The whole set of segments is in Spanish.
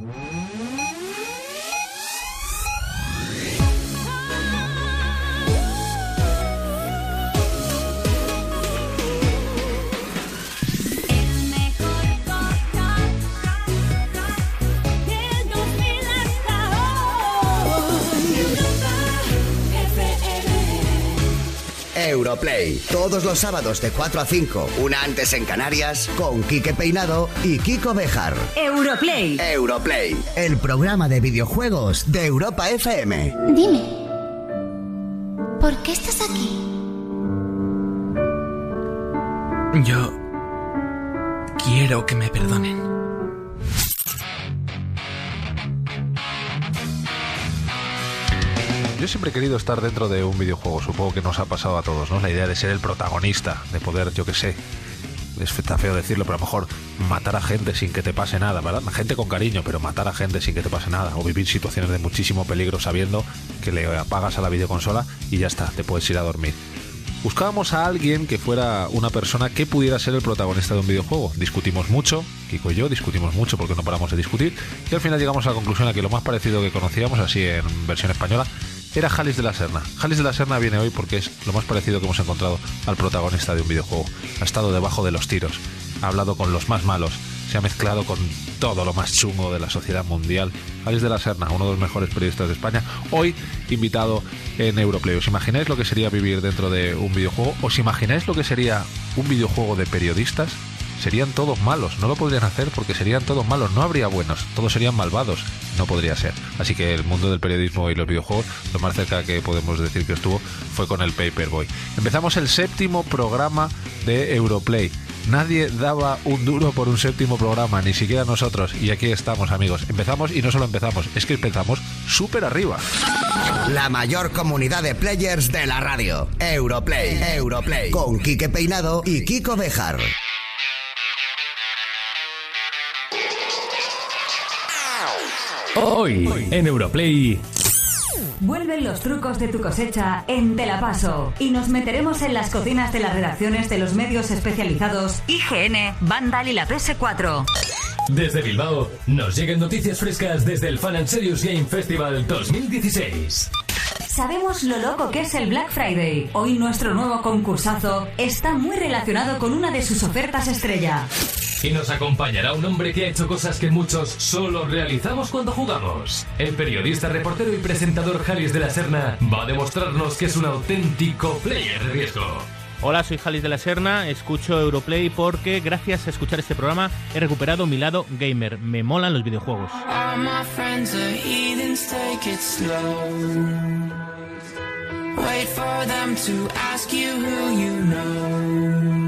Música Europlay. Todos los sábados de 4 a 5, una antes en Canarias, con Quique Peinado y Kiko Bejar. Europlay. Europlay, el programa de videojuegos de Europa FM. Dime, ¿por qué estás aquí? Yo quiero que me perdonen. Siempre he querido estar dentro de un videojuego, supongo que nos ha pasado a todos, ¿no? La idea de ser el protagonista, de poder, yo qué sé, es está feo decirlo, pero a lo mejor matar a gente sin que te pase nada, ¿verdad? Gente con cariño, pero matar a gente sin que te pase nada, o vivir situaciones de muchísimo peligro sabiendo que le apagas a la videoconsola y ya está, te puedes ir a dormir. Buscábamos a alguien que fuera una persona que pudiera ser el protagonista de un videojuego. Discutimos mucho, Kiko y yo discutimos mucho porque no paramos de discutir, y al final llegamos a la conclusión a que lo más parecido que conocíamos, así en versión española, era Jalis de la Serna. Jalis de la Serna viene hoy porque es lo más parecido que hemos encontrado al protagonista de un videojuego. Ha estado debajo de los tiros, ha hablado con los más malos, se ha mezclado con todo lo más chungo de la sociedad mundial. Jalis de la Serna, uno de los mejores periodistas de España, hoy invitado en Europlay. ¿Os imagináis lo que sería vivir dentro de un videojuego? ¿Os imagináis lo que sería un videojuego de periodistas? Serían todos malos. No lo podrían hacer porque serían todos malos. No habría buenos. Todos serían malvados. No podría ser. Así que el mundo del periodismo y los videojuegos, lo más cerca que podemos decir que estuvo fue con el Paperboy. Empezamos el séptimo programa de Europlay. Nadie daba un duro por un séptimo programa, ni siquiera nosotros. Y aquí estamos, amigos. Empezamos y no solo empezamos, es que empezamos súper arriba. La mayor comunidad de players de la radio. Europlay. Europlay. Con Quique Peinado y Kiko Bejar. Hoy en Europlay. Vuelven los trucos de tu cosecha en Te la Paso y nos meteremos en las cocinas de las redacciones de los medios especializados IGN, Vandal y la PS4. Desde Bilbao nos llegan noticias frescas desde el Fan and Serious Game Festival 2016. Sabemos lo loco que es el Black Friday. Hoy nuestro nuevo concursazo está muy relacionado con una de sus ofertas estrella. Y nos acompañará un hombre que ha hecho cosas que muchos solo realizamos cuando jugamos. El periodista, reportero y presentador Jalis de la Serna va a demostrarnos que es un auténtico player de riesgo. Hola, soy Jalis de la Serna, escucho Europlay porque gracias a escuchar este programa he recuperado mi lado gamer. Me molan los videojuegos. Wait for them to ask you who you know.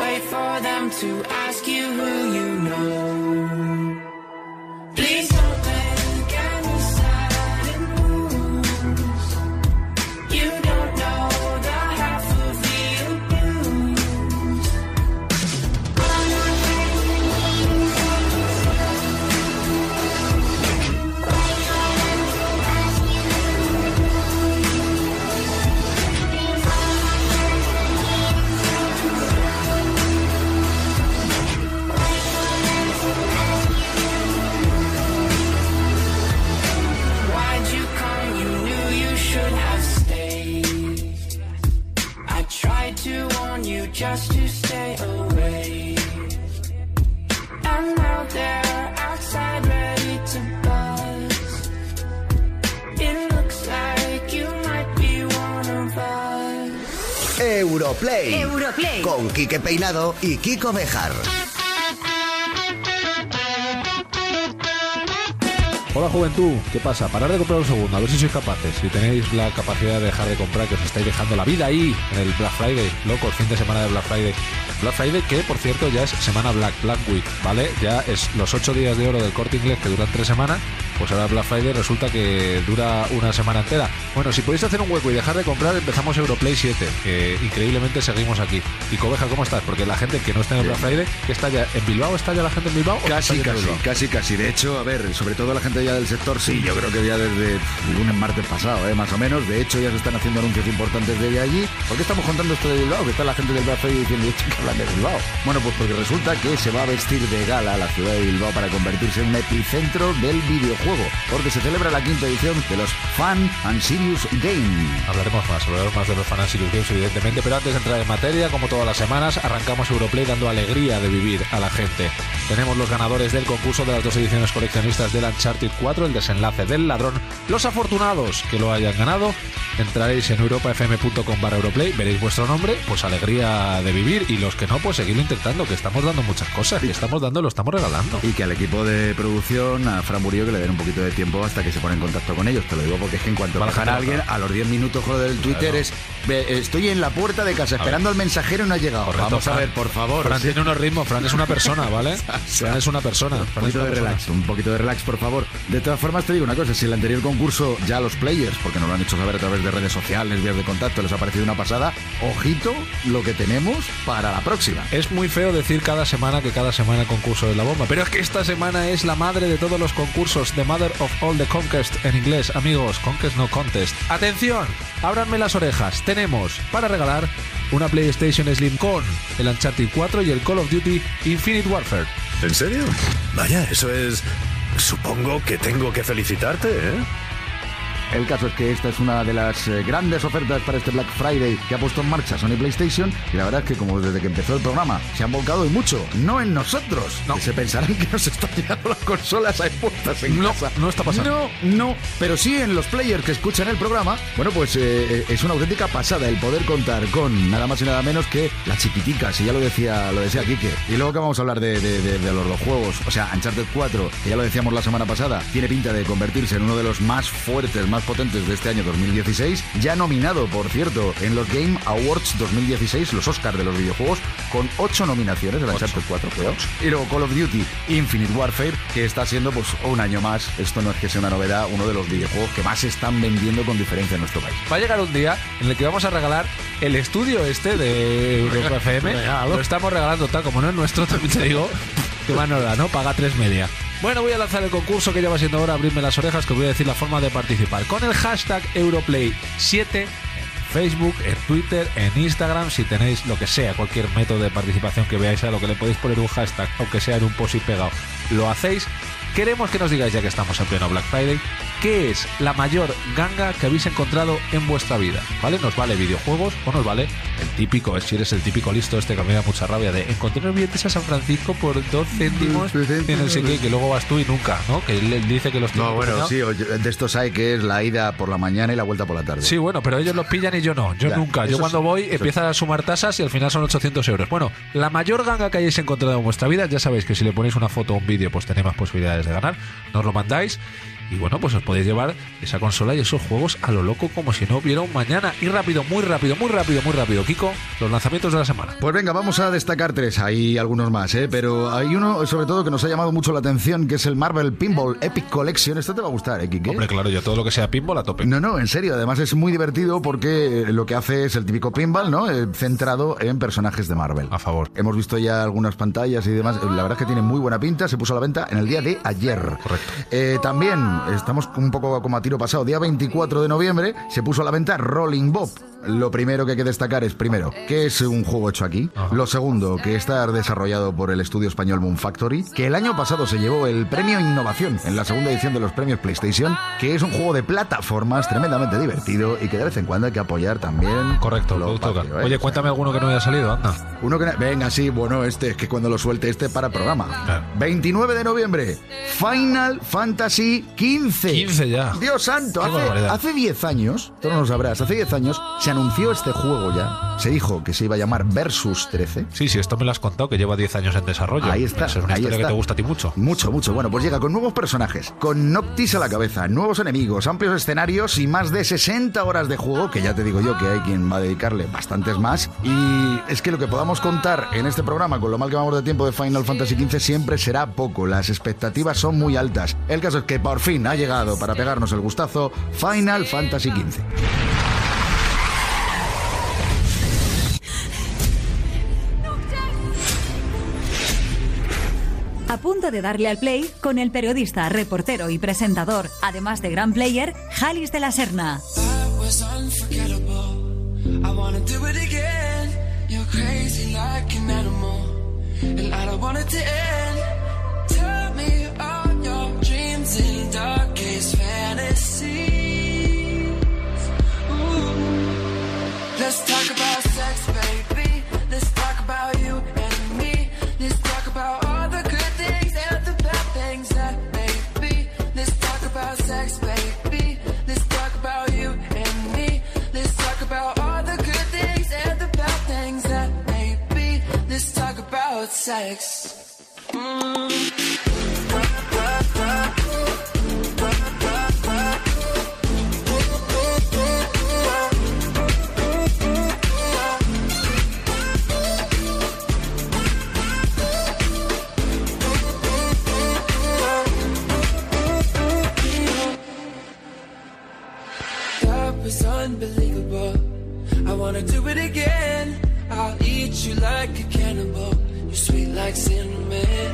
Wait for them to ask you who you Quique Peinado y Kiko Bejar. Hola juventud, ¿qué pasa? Parar de comprar un segundo, a ver si sois capaces. Si tenéis la capacidad de dejar de comprar, que os estáis dejando la vida ahí en el Black Friday, locos, fin de semana de Black Friday. Black Friday que, por cierto, ya es semana Black, Black Week, ¿vale? Ya es los ocho días de oro del corte inglés que duran tres semanas, pues ahora Black Friday resulta que dura una semana entera. Bueno, si podéis hacer un hueco y dejar de comprar, empezamos Europlay 7, que increíblemente seguimos aquí. Y Cobeja, ¿cómo estás? Porque la gente que no está en Black Friday, que está ya en Bilbao, ¿está ya la gente en Bilbao? Casi, casi, Bilbao? casi, casi. De hecho, a ver, sobre todo la gente ya del sector, sí, yo creo que ya desde lunes, martes pasado, ¿eh? más o menos. De hecho, ya se están haciendo anuncios importantes desde allí. ¿Por qué estamos contando esto de Bilbao? Que está la gente del Black Friday diciendo "Esto que hablan de Bilbao. Bueno, pues porque resulta que se va a vestir de gala la ciudad de Bilbao para convertirse en un epicentro del videojuego. Porque se celebra la quinta edición de los Fan and Serious Game. Hablaremos más, hablaremos más de los Fan and Serious Games, evidentemente, pero antes de entrar en materia, como todas las semanas, arrancamos Europlay dando alegría de vivir a la gente. Tenemos los ganadores del concurso de las dos ediciones coleccionistas del Uncharted 4, el desenlace del ladrón. Los afortunados que lo hayan ganado, entraréis en europafm.com barra Europlay, veréis vuestro nombre, pues alegría de vivir, y los que no, pues seguidlo intentando, que estamos dando muchas cosas, que estamos dando, lo estamos regalando. Y que al equipo de producción, a Fran Murillo, que le den un poquito de tiempo hasta que se pone en contacto con ellos. Te lo digo porque es que en cuanto bajan a alguien, a los 10 minutos del Twitter es "Ve, estoy en la puerta de casa esperando al mensajero y no ha llegado. Correcto, Vamos a ver, por favor. Fran tiene unos ritmos, Fran es una persona, ¿vale? Fran es una persona. Un poquito de persona. relax, un poquito de relax, por favor. De todas formas, te digo una cosa: si el anterior concurso ya los players, porque nos lo han hecho saber a través de redes sociales, vías de contacto, les ha parecido una pasada, ojito lo que tenemos para la próxima. Es muy feo decir cada semana que cada semana el concurso es la bomba, pero es que esta semana es la madre de todos los concursos, The Mother of All the Conquest en inglés, amigos, Conquest no Contest. Atención, ábranme las orejas, tenemos para regalar una PlayStation Slim con el Uncharted 4 y el Call of Duty Infinite Warfare. ¿En serio? Vaya, eso es... Supongo que tengo que felicitarte, ¿eh? El caso es que esta es una de las eh, grandes ofertas para este Black Friday que ha puesto en marcha Sony PlayStation y la verdad es que como desde que empezó el programa se han volcado y mucho, no en nosotros, No. que se pensarán que nos están llegando las consolas a puestas en No, casa. no está pasando. No, no, pero sí en los players que escuchan el programa, bueno pues eh, es una auténtica pasada el poder contar con nada más y nada menos que la chiquitica, si ya lo decía, lo decía Quique. Y luego que vamos a hablar de, de- de- de los, los juegos, o sea, Uncharted 4, que ya lo decíamos la semana pasada, tiene pinta de convertirse en uno de los más fuertes, más potentes de este año 2016, ya nominado, por cierto, en los Game Awards 2016, los Oscars de los videojuegos, con ocho nominaciones del Uncharted 4, creo. Y luego Call of Duty Infinite Warfare, que está siendo pues un año más, esto no es que sea una novedad, uno de los videojuegos que más se están vendiendo con diferencia en nuestro país. Va a llegar un día en el que vamos a regalar el estudio este de Europa FM. Lo estamos regalando tal como no es nuestro, también te digo. Que más nos da, ¿no? Paga tres media. Bueno, voy a lanzar el concurso que ya va siendo hora, abrirme las orejas, que os voy a decir la forma de participar. Con el hashtag Europlay7 en Facebook, en Twitter, en Instagram, si tenéis lo que sea, cualquier método de participación que veáis a lo que le podéis poner un hashtag, aunque sea en un post pegado, lo hacéis. Queremos que nos digáis, ya que estamos en pleno Black Friday, qué es la mayor ganga que habéis encontrado en vuestra vida. ¿Vale? Nos vale videojuegos o nos vale el típico, si eres el típico listo este que me da mucha rabia de encontré unos billetes a San Francisco por dos céntimos en el sé qué, que luego vas tú y nunca, ¿no? Que él, dice que los No, bueno, empeñados. sí, de estos hay que es la ida por la mañana y la vuelta por la tarde. Sí, bueno, pero ellos los pillan y yo no. Yo Ya, nunca. Yo cuando sí, voy empieza a sumar tasas y al final son 800 euros. Bueno, la mayor ganga que hayáis encontrado en vuestra vida, ya sabéis que si le ponéis una foto o un vídeo, pues tenéis más posibilidades de ganar. Nos lo mandáis. Y bueno, pues os podéis llevar esa consola y esos juegos a lo loco como si no hubiera un mañana. Y rápido, muy rápido, muy rápido, muy rápido. Kiko, los lanzamientos de la semana. Pues venga, vamos a destacar tres, hay algunos más, ¿eh? pero hay uno sobre todo que nos ha llamado mucho la atención, que es el Marvel Pinball Epic Collection. Esto te va a gustar, ¿eh, Kike? Hombre, claro, yo todo lo que sea pinball a tope. No, no, en serio, además es muy divertido porque eh, lo que hace es el típico pinball, ¿no? Eh, centrado en personajes de Marvel. A favor. Hemos visto ya algunas pantallas y demás. La verdad es que tiene muy buena pinta. Se puso a la venta en el día de ayer. Correcto. Eh, también estamos un poco como a tiro pasado. Día 24 de noviembre se puso a la venta Rolling Bob. Lo primero que hay que destacar es, primero, que es un juego hecho aquí. Lo segundo, que está desarrollado por el estudio español Moon Factory, que el año pasado se llevó el premio Innovación en la segunda edición de los premios PlayStation, que es un juego de plataformas tremendamente divertido y que de vez en cuando hay que apoyar también. Correcto, lo toca. patrio, ¿eh? Oye, cuéntame alguno que no haya salido, anda. Uno que... Venga, sí, bueno, este es que cuando lo suelte este para programa. Claro. 29 de noviembre, Final Fantasy 15. 15 ya. Dios santo, Qué hace, hace 10 años, tú no lo sabrás, hace 10 años se anunció este juego ya. Se dijo que se iba a llamar Versus 13. Sí, sí, esto me lo has contado, que lleva 10 años en desarrollo. Ahí está, Es una ahí historia está. que te gusta a ti mucho. Mucho, mucho. Bueno, pues llega con nuevos personajes, con Noctis a la cabeza, nuevos enemigos, amplios escenarios y más de 60 horas de juego, que ya te digo yo que hay quien va a dedicarle bastantes más. Y es que lo que podamos contar en este programa, con lo mal que vamos de tiempo de Final Fantasy XV, siempre será poco. Las expectativas son muy altas. El caso es que por fin ha llegado para pegarnos el gustazo Final Fantasy XV. A punto de darle al play con el periodista, reportero y presentador, además de gran player, Jalis de la Serna. Let's talk about sex, baby. Let's talk about you about sex. Was unbelievable. I wanna do it again. I'll eat you like a cannibal. Sweet like cinnamon.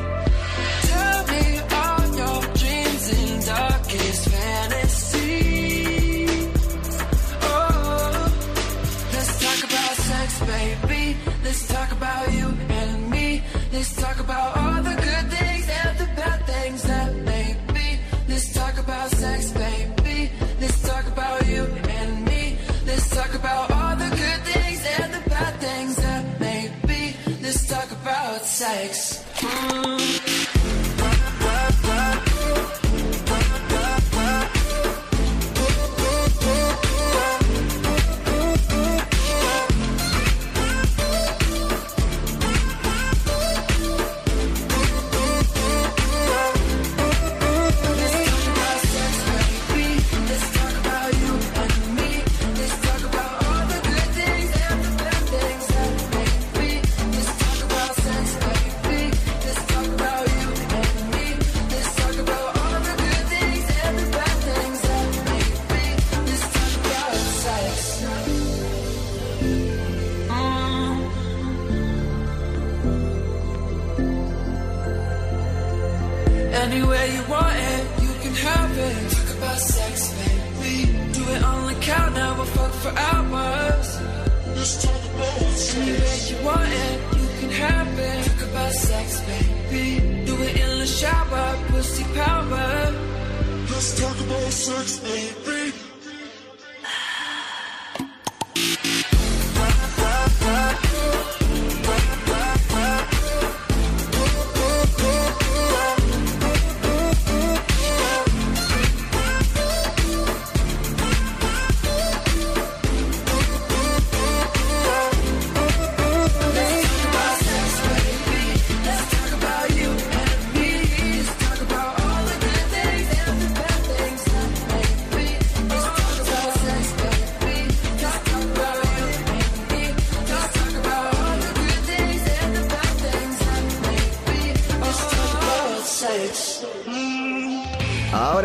Tell me all your dreams and darkest fantasies. Oh, let's talk about sex, baby. Let's talk about you and me. Let's talk about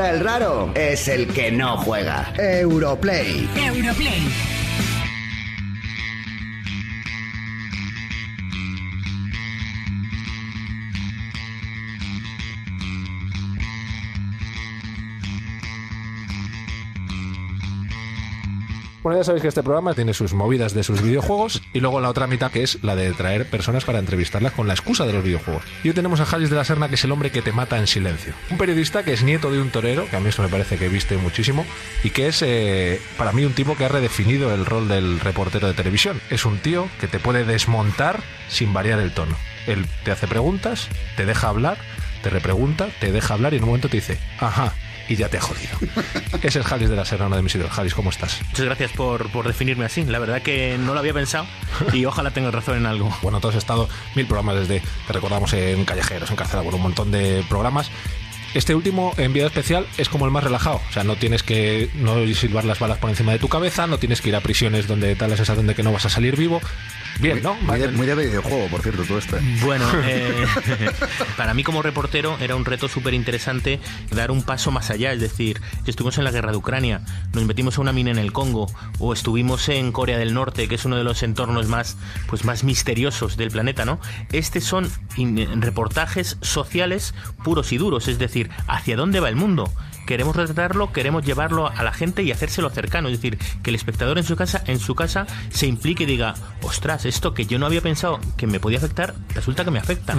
el raro es el que no juega. Europlay. Europlay. Bueno, ya sabéis que este programa tiene sus movidas de sus videojuegos y luego la otra mitad que es la de traer personas para entrevistarlas con la excusa de los videojuegos. Y hoy tenemos a Jalis de la Serna, que es el hombre que te mata en silencio. Un periodista que es nieto de un torero, que a mí eso me parece que viste muchísimo, y que es eh, para mí un tipo que ha redefinido el rol del reportero de televisión. Es un tío que te puede desmontar sin variar el tono. Él te hace preguntas, te deja hablar, te repregunta, te deja hablar y en un momento te dice, ajá, y ya te ha jodido. es el Jalis de la Serna, uno de mis ídolos. Jalis, ¿cómo estás? Muchas gracias por, por definirme así. La verdad que no lo había pensado y ojalá tengas razón en algo. Bueno, tú has estado mil programas desde, te recordamos, en Callejeros, en Carcela, bueno, un montón de programas. Este último enviado especial es como el más relajado. O sea, no tienes que no silbar las balas por encima de tu cabeza, no tienes que ir a prisiones donde tal la sensación de que no vas a salir vivo. Bien, ¿no? Muy de, muy de videojuego, por cierto, todo esto. Bueno, eh, para mí como reportero era un reto súper interesante dar un paso más allá, es decir, estuvimos en la guerra de Ucrania, nos metimos a una mina en el Congo, o estuvimos en Corea del Norte, que es uno de los entornos más, pues, más misteriosos del planeta, ¿no? Estos son reportajes sociales puros y duros, es decir, hacia dónde va el mundo. Queremos retratarlo, queremos llevarlo a la gente y hacérselo cercano, es decir, que el espectador en su casa, en su casa, se implique y diga, ostras, esto que yo no había pensado que me podía afectar, resulta que me afecta.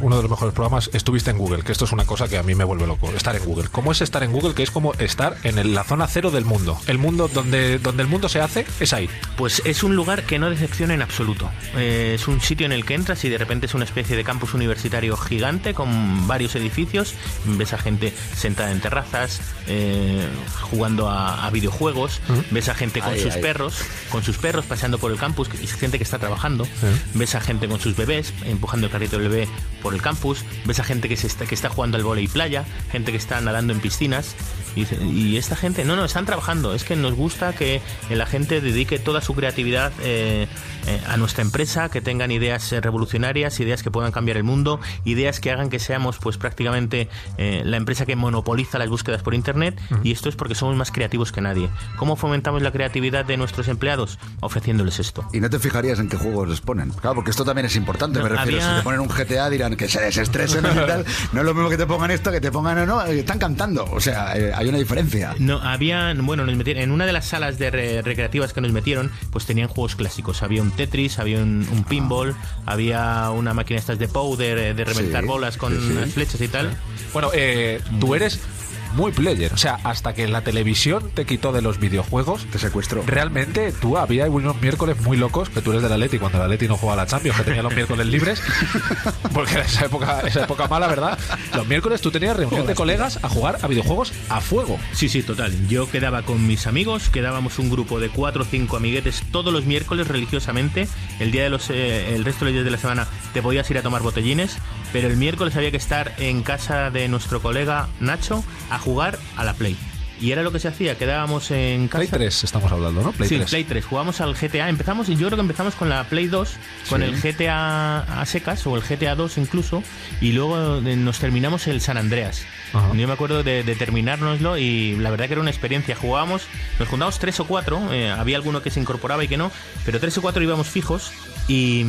Uno de los mejores programas, estuviste en Google, que esto es una cosa que a mí me vuelve loco, estar en Google. ¿Cómo es estar en Google? Que es como estar en el- la zona cero del mundo. El mundo donde, donde el mundo se hace es ahí. Pues es un lugar que no decepciona en absoluto. Eh, es un sitio en el que entras y de repente es una especie de campus universitario gigante con varios edificios. Ves a gente sentada en terrazas, eh, jugando a, a videojuegos. Ves a gente con Ay, sus ay. perros, con sus perros paseando por el campus. Y gente que está trabajando. Ves a gente con sus bebés empujando el carrito del bebé por el campus. Ves a gente que, se está, que está jugando al volei playa, gente que está nadando en piscinas. Y, y esta gente, no, no, están trabajando. Es que nos gusta que la gente dedique toda su creatividad eh, eh, a nuestra empresa, que tengan ideas eh, revolucionarias, ideas que puedan cambiar el mundo, ideas que hagan que seamos pues prácticamente eh, la empresa que monopoliza las búsquedas por internet. Y esto es porque somos más creativos que nadie. ¿Cómo fomentamos la creatividad de nuestros empleados? Ofreciéndoles esto. Y no te fijarías en qué juegos les ponen. Claro, porque esto también es importante, No, me refiero. había- Si te ponen un GTA que se desestresen y tal. No es lo mismo que te pongan esto, que te pongan, no, no, están cantando. O sea, eh, hay una diferencia. No, habían, bueno, nos metieron, en una de las salas de re- recreativas que nos metieron, pues tenían juegos clásicos. Había un Tetris, había un, un pinball, había una máquina estas de powder, eh, de reventar Sí, bolas con sí, sí. las flechas y tal. Bueno, eh, tú eres muy player. O sea, hasta que la televisión te quitó de los videojuegos, Te secuestró. Realmente tú había unos miércoles muy locos que tú eres del Atleti cuando el Atleti no jugaba a la Champions, que tenía los miércoles libres, porque era esa época, esa época mala, ¿verdad? Los miércoles tú tenías reunión de colegas a jugar a videojuegos a fuego. Sí, sí, total. Yo quedaba con mis amigos, quedábamos un grupo de cuatro o cinco amiguetes todos los miércoles religiosamente. El día de los, eh, el resto de los días de la semana te podías ir a tomar botellines, pero el miércoles había que estar en casa de nuestro colega Nacho a jugar a la Play. Y era lo que se hacía, quedábamos en casa. Play 3 estamos hablando, ¿no? Play sí, 3. Play 3. Jugamos al GTA. Empezamos, y yo creo que empezamos con la Play 2, con Sí. el GTA a secas o el GTA 2 incluso, y luego eh, nos terminamos el San Andreas. Ajá. Yo me acuerdo de, de terminárnoslo y la verdad que era una experiencia. Jugábamos, nos juntábamos tres o cuatro, eh, había alguno que se incorporaba y que no, pero tres o cuatro íbamos fijos y,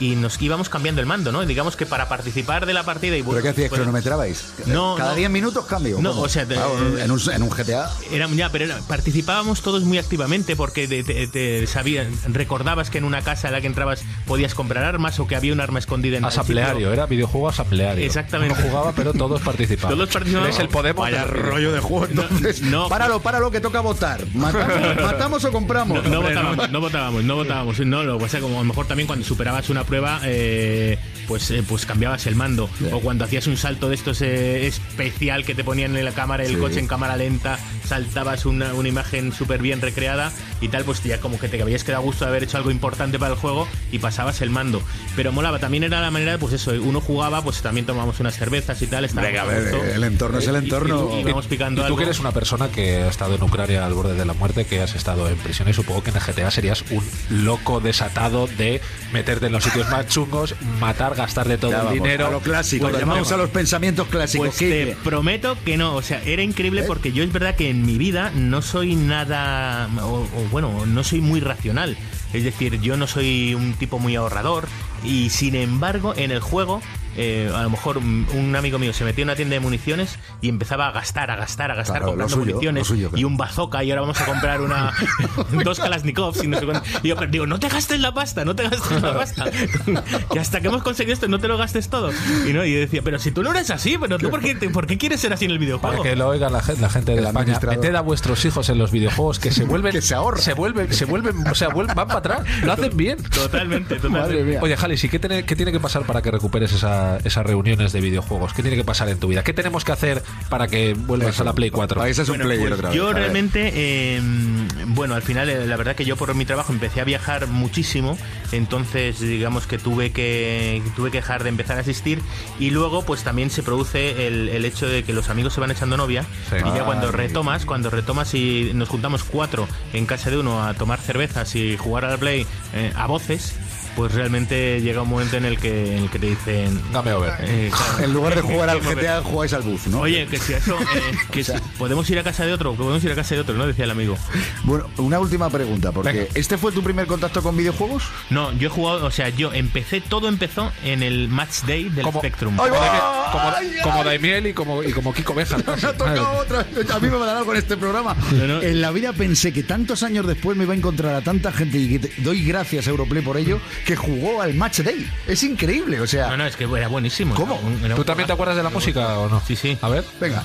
y nos íbamos cambiando el mando, ¿no? Digamos que para participar de la partida y ¿Pero qué hacíais? pues, ¿Cronometrabais? No, ¿Cada no. 10 minutos cambio? No, ¿Cómo? o sea, te- Claro, en, un, en un GTA. era, ya, pero era- participábamos todos muy activamente porque te, te- te sabía- recordabas que en una casa en la que entrabas podías comprar armas o que había un arma escondida en sitio. era videojuego asambleario. Exactamente. No jugaba, pero todos participaban. Todos participaban. Es el Podemos. Vaya rollo de juego. Entonces, no. páralo, páralo, que toca votar. ¿Matamos, matamos o compramos? No, no votábamos, no votábamos, no votábamos. No, lo pasa como a lo mejor también cuando superabas una prueba, eh, pues, eh, pues cambiabas el mando. O cuando hacías un salto de estos eh, especial que te ponían en la cámara, el Sí. coche en cámara lenta, saltabas una, una imagen súper bien recreada y tal, pues ya como que te habías quedado gusto de haber hecho algo importante para el juego y pasabas el mando. Pero molaba, también era la manera, pues eso, uno jugaba, pues también tomábamos unas cervezas y tal. Venga, a ver, el entorno es el y- entorno. y- y íbamos picando Y tú algo. que eres una persona que ha estado en Ucrania al borde de la muerte, que has estado en prisión y supongo que en el GTA serías un loco desatado de meterte en los sitios más chungos, matar, gastarle todo Ya el vamos, dinero. a lo clásico, Pues llamamos a los pensamientos clásicos. Pues te prometo que no, o sea, era increíble ¿Eh? porque yo es verdad que en mi vida no soy nada, o, o bueno, no soy muy racional. Es decir, yo no soy un tipo muy ahorrador y sin embargo en el juego eh, a lo mejor un amigo mío se metió en una tienda de municiones y empezaba a gastar, a gastar, a gastar Claro, comprando suyo, municiones lo suyo, claro. y un bazooka y ahora vamos a comprar una dos Kalashnikovs y no sé cuánto. Y yo pero digo, no te gastes la pasta, no te gastes la pasta. que hasta que hemos conseguido esto no te lo gastes todo. Y no, y yo decía, pero si tú no eres así, pero tú por qué, te- por qué quieres ser así en el videojuego? Para que lo oiga la gente, la gente de El España. Meted a vuestros hijos en los videojuegos que se vuelven. Que se ahorran. Se vuelven, se vuelven, o sea, vuelven, van para atrás. Lo hacen bien. Totalmente, Madre totalmente. mía. Oye, Jalis, ¿y qué tiene, qué tiene que pasar para que recuperes esa- esas reuniones de videojuegos? ¿Qué tiene que pasar en tu vida? ¿Qué tenemos que hacer para que vuelvas a la Play 4? Ahí ese es un Bueno, player pues otra vez. Yo realmente, eh, bueno, al final, eh, la verdad que yo por mi trabajo empecé a viajar muchísimo, entonces digamos que tuve que tuve que dejar de empezar a asistir y luego pues también se produce el, el hecho de que los amigos se van echando novia Sí. y ya cuando retomas, cuando retomas y nos juntamos cuatro en casa de uno a tomar cervezas y jugar al play eh, a voces, pues realmente llega un momento en el que, en el que te dicen... Game over. eh, claro, En lugar de jugar al. GTA, jugáis al bus, ¿no? Oye, que si eso, eh, que si- podemos ir a casa de otro, que podemos ir a casa de otro, ¿no? Decía el amigo. Bueno, una última pregunta, porque Venga. ¿este fue tu primer contacto con videojuegos? No, yo he jugado, o sea, yo empecé, todo empezó en el match day del Como- Spectrum. ¡Ay, Como, como, Ay, como ay. Daimiel y como, y como Kiko Beja. Me ha tocado otra. A mí me va a dar algo en este programa. No, no. En la vida pensé que tantos años después me iba a encontrar a tanta gente y que te- doy gracias a Europlay por ello, que jugó al Match Day. Es increíble, o sea. No, no, es que era buenísimo. ¿Cómo? Era un- era un ¿Tú también te acuerdas de la música o no? Sí, sí. A ver. Venga.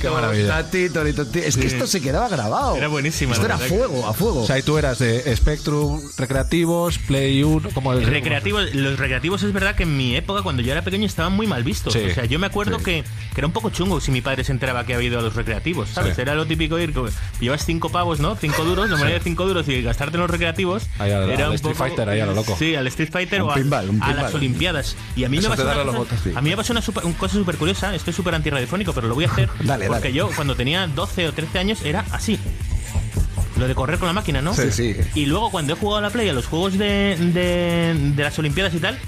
Qué maravilla. Es que esto se quedaba grabado. Era buenísima, Esto era fuego, a fuego. O sea, y tú eras de Spectrum, recreativos, Play 1, como el Recreativos, los recreativos es verdad que en mi época, cuando yo era pequeño, estaban muy mal vistos. Sí, o sea, yo me acuerdo sí. que, que era un poco chungo si mi padre se enteraba que había ido a los recreativos, ¿sabes? Sí. Era lo típico ir, que llevas cinco pavos, ¿no? Cinco duros, la moneda de cinco duros y gastarte en los recreativos. Ahí al- era al un Street poco- Fighter, ahí a lo loco. Sí, al Street Fighter Un o a, pinball, un a las. Olimpiadas. Y a mí Eso me pasó una cosa, botes, sí. a mí me pasó una, super- una cosa súper curiosa, esto es súper antirradiofónico, pero lo voy a hacer Dale, porque dale. yo cuando tenía 12 o 13 años era así. Lo de correr con la máquina, ¿no? Sí, sí. Y luego cuando he jugado a la Play a los juegos de, de, de las Olimpiadas y tal,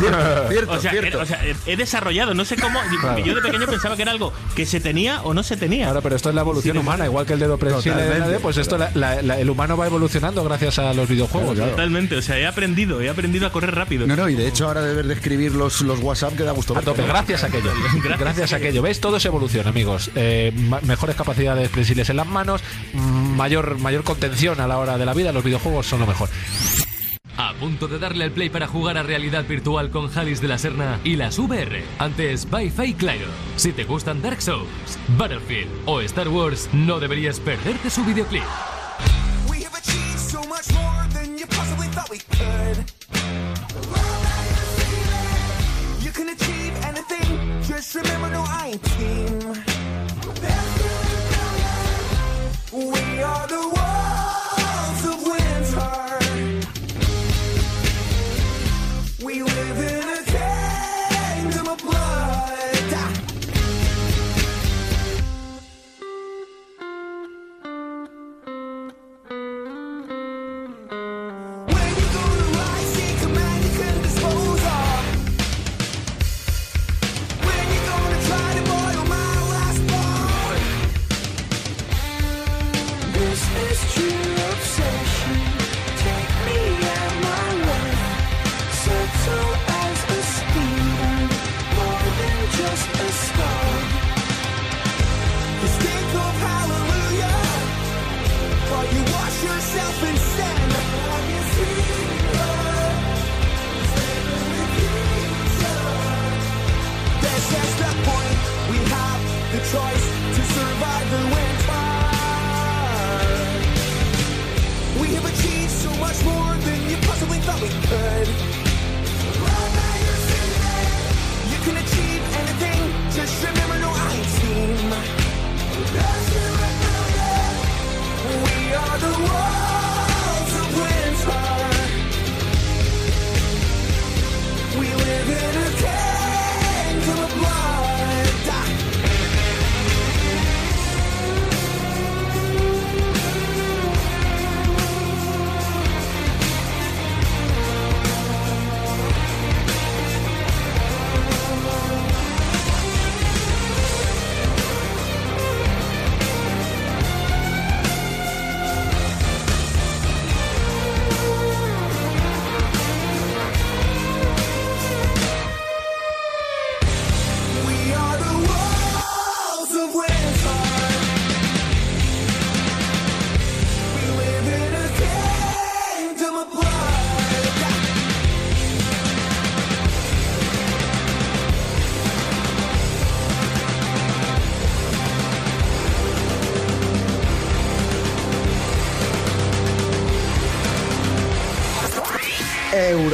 Cierto, o sea, cierto. era- o sea, he desarrollado, no sé cómo, yo de pequeño pensaba que era algo que se tenía o no se tenía. Claro, pero esto es la evolución humana, igual que el dedo nadie, pues esto la- la- la- el humano va evolucionando gracias a los videojuegos. Claro, Totalmente, o sea, he aprendido, he aprendido a correr rápido. No, no, y de hecho ahora deber de escribir los, los WhatsApp que da gusto. A tope, gracias a aquello. Gracias, a aquello. ¿Ves? Todo es evolución, amigos. Eh, mejores capacidades prensiles en las manos, mm, mayor, mayor contención a la hora de la vida. Los videojuegos son lo mejor. Punto de darle al play para jugar a realidad virtual con Jalis de la Serna y las VR. Antes, Wi-Fi Claro. Si te gustan Dark Souls, Battlefield o Star Wars, no deberías perderte su videoclip.